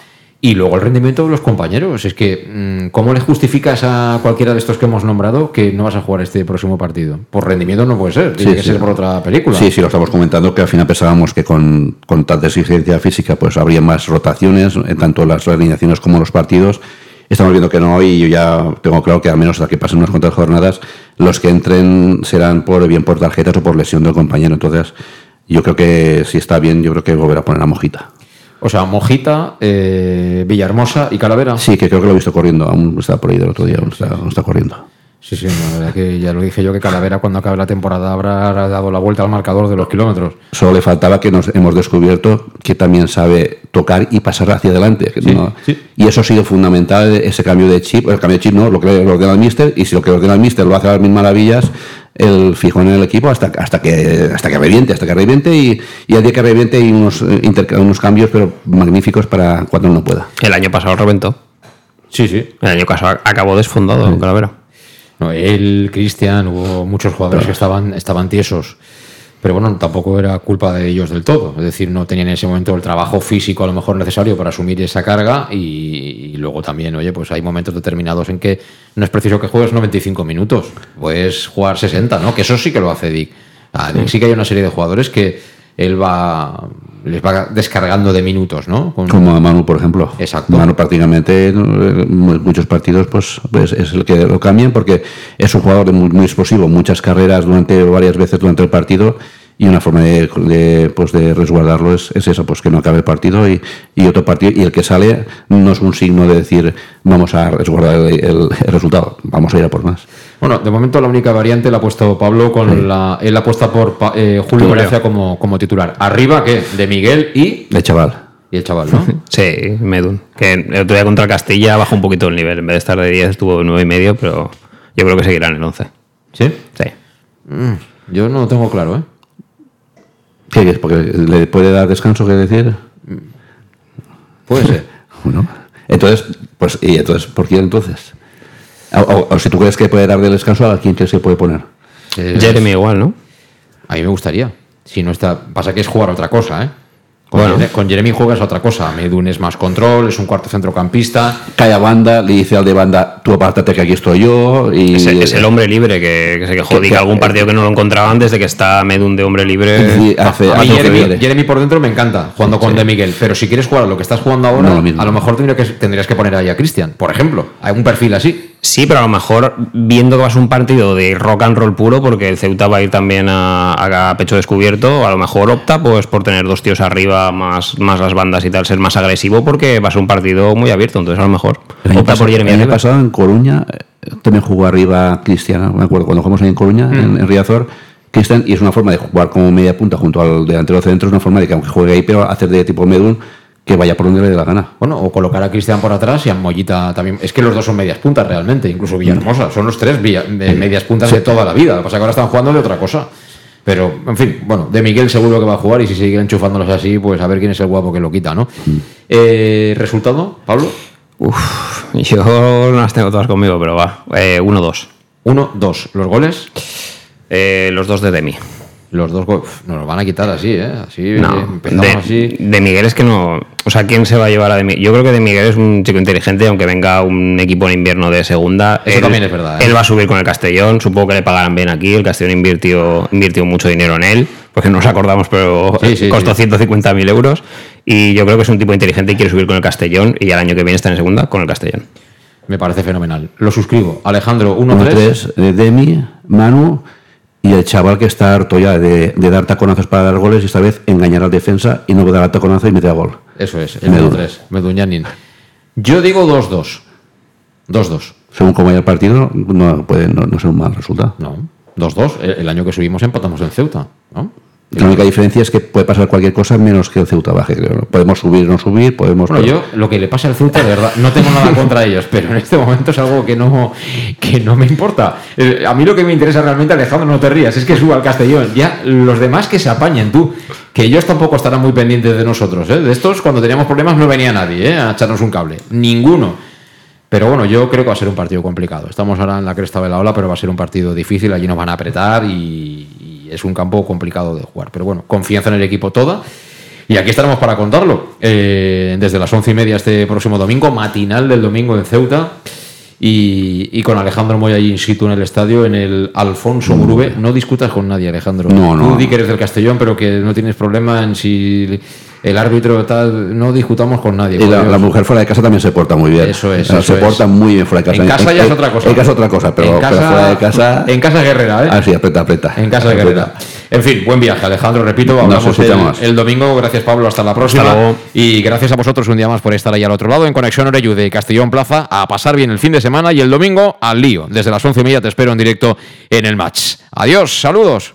y luego el rendimiento de los compañeros. Es que, mm, ¿cómo le justificas a cualquiera de estos que hemos nombrado que no vas a jugar este próximo partido? Por rendimiento no puede ser, tiene Sí, que sí. ser por otra película. Sí, sí, lo estamos comentando que al final pensábamos que con, con tanta exigencia física pues habría más rotaciones, en tanto las alineaciones como los partidos. Estamos viendo que no y yo ya tengo claro que al menos hasta que pasen unas cuantas jornadas los que entren serán por bien por tarjetas o por lesión del compañero. Entonces yo creo que si está bien, yo creo que volverá a poner a Mojita. O sea, Mojita, eh, Villahermosa y Calavera. Sí, que creo que lo he visto corriendo, aún está por ahí del otro día, aún está, corriendo. Sí, sí, la verdad que ya lo dije yo que Calavera cuando acabe la temporada habrá dado la vuelta al marcador de los kilómetros. Solo le faltaba que nos hemos descubierto que también sabe tocar y pasar hacia adelante. no- Y eso ha sido fundamental, ese cambio de chip. El cambio de chip no, lo que lo ordena el míster, y si lo que ordena el míster lo hace a las mil maravillas, el fijón en el equipo hasta, hasta que hasta que reviente, hasta que reviente, y, y al día que reviente hay unos, eh, unos cambios pero magníficos para cuando no pueda. El año pasado reventó. Sí, sí. El año pasado acabó desfondado, Calavera. No, él, Cristian, hubo muchos jugadores que estaban, estaban tiesos. Pero bueno, tampoco era culpa de ellos del todo. Es decir, no tenían en ese momento el trabajo físico a lo mejor necesario para asumir esa carga. Y, y luego también, oye, pues hay momentos determinados en que no es preciso que juegues 95 minutos. Puedes jugar 60, ¿no? Que eso sí que lo hace Dick. Ah, Dick sí que hay una serie de jugadores que él va, les va descargando de minutos, ¿no? Con- Como a Manu, por ejemplo. Exacto. Manu prácticamente en muchos partidos pues, pues es el que lo cambian porque es un jugador muy, muy explosivo, muchas carreras durante varias veces durante el partido y una forma de, de, pues de resguardarlo es, es esa, pues que no acabe el partido y, y otro partido y el que sale no es un signo de decir vamos a resguardar el, el- el resultado, vamos a ir a por más. Bueno, de momento la única variante la ha puesto Pablo con la. Él apuesta por eh, Julio. Gracia como, como titular. Arriba, ¿qué? De Miguel y. El chaval. Y el chaval, ¿no? Sí, Medun. Que el otro día contra Castilla bajó un poquito el nivel. En vez de estar de 10 estuvo de 9 y medio, pero yo creo que seguirá en el 11. ¿Sí? Sí. Mm, yo no lo tengo claro, ¿eh? ¿Qué es? Porque le puede dar descanso, ¿qué decir? Puede ser. Bueno, entonces, pues, ¿y entonces por quién entonces? O, o- o si tú crees que puede dar de descanso, ¿a quién te se puede poner? Eh, Jeremy igual, ¿no? A mí me gustaría. Si no está. Pasa que es jugar otra cosa, ¿eh? Con, Bueno. Jere- con Jeremy juegas otra cosa. Medun es más control, es un cuarto centrocampista. Cae a banda, le dice al de banda, tú apártate que aquí estoy yo. Y Es, el- es el hombre libre que, que se quejó. Que- algún partido que no lo encontraban desde que está Medun de hombre libre. Sí, hace- A hace Jeremy, por dentro me encanta, jugando con De Miguel. Pero si quieres jugar a lo que estás jugando ahora, No, lo mismo. a lo mejor tendría que, tendrías que poner ahí a Cristian, por ejemplo. Hay un perfil así. Sí, pero a lo mejor viendo que va a un partido de rock and roll puro, porque el Ceuta va a ir también a, a pecho descubierto, a lo mejor opta pues por tener dos tíos arriba, más, más las bandas y tal, ser más agresivo, porque va a ser un partido muy abierto, entonces a lo mejor El opta pasado, por Jeremy el año pasado en Coruña eh, también jugó arriba Cristian, me acuerdo, cuando jugamos ahí en Coruña, Mm. en, en Riazor, Cristian, y es una forma de jugar como media punta junto al delantero centro, es una forma de que aunque juegue ahí, pero hacer de tipo Medun, que vaya por donde le dé la gana. Bueno, o colocar a Cristian por atrás y a Mollita también. Es que los dos son medias puntas realmente, incluso Villahermosa. Son los tres medias puntas de toda la vida. Lo que pasa es que ahora están jugando de otra cosa. Pero, en fin, bueno, de Miguel seguro que va a jugar y si siguen enchufándolos así, pues a ver quién es el guapo que lo quita, ¿no? Eh, ¿Resultado, Pablo? Uf, yo no las tengo todas conmigo, pero va. Eh, 1-2. Uno, dos. ¿Los goles? Eh, los dos de Demi. Los dos. Nos los van a quitar así, ¿eh? Así, No, empezamos de, así. de Miguel es que no. O sea, ¿quién se va a llevar a de Miguel? Yo creo que de Miguel es un chico inteligente, aunque venga un equipo en invierno de segunda. Eso también es verdad, ¿eh? Él va a subir con el Castellón, supongo que le pagarán bien aquí. El Castellón invirtió, invirtió mucho dinero en él, porque no nos acordamos, pero Sí, sí, costó sí. 150.000 euros. Y yo creo que es un tipo inteligente y quiere subir con el Castellón, y el año que viene está en segunda con el Castellón. Me parece fenomenal. Lo suscribo. Alejandro, 1-3. 1-3 de Demi, Manu y el chaval que está harto ya de, de dar taconazos para dar goles y esta vez engañar al defensa y no dar el taconazo y meter a gol. Eso es, el Medun. 1-3. Meduñanin. Yo digo 2-2. 2-2. Según como vaya el partido, no puede no, no ser un mal resultado. No. 2-2. El, el año que subimos empatamos en Ceuta. ¿no? La única diferencia es que puede pasar cualquier cosa menos que el Ceuta baje. creo. Podemos subir o no subir, podemos... Bueno, yo lo que le pasa al Ceuta, de verdad, no tengo nada contra ellos, pero en este momento es algo que no, que no me importa. Eh, A mí lo que me interesa realmente, Alejandro, no te rías, es que suba al Castellón. Ya los demás que se apañen tú, que ellos tampoco estarán muy pendientes de nosotros. ¿eh? De estos, cuando teníamos problemas, no venía nadie ¿eh? a echarnos un cable. Ninguno. Pero bueno, yo creo que va a ser un partido complicado. Estamos ahora en la cresta de la ola, pero va a ser un partido difícil. Allí nos van a apretar y es un campo complicado de jugar. Pero bueno, confianza en el equipo toda. Y aquí estaremos para contarlo. Eh, desde las once y media este próximo domingo, matinal del domingo en Ceuta. Y, y con Alejandro Moya ahí in situ en el estadio, en el Alfonso Murube. No discutas con nadie, Alejandro. No, no. Tú di que eres del Castellón, pero que no tienes problema en si el árbitro tal. No discutamos con nadie. Y la, mujer fuera de casa también se porta muy bien. Eso es, eso se es. porta muy bien fuera de casa. En casa ya es otra cosa. En casa es otra cosa, pero, En pero casa- fuera de casa. En casa guerrera, ¿eh? Ah, sí, aprieta, aprieta. En casa Aprieta. Guerrera. En fin, buen viaje, Alejandro. Repito, hablamos el, el domingo. Gracias, Pablo. Hasta la próxima. Hasta luego. Y gracias a vosotros un día más por estar ahí al otro lado en Conexión Oreyú de Castellón Plaza. A pasar bien el fin de semana y el domingo al lío. Desde las once y media te espero en directo en el match. Adiós, saludos.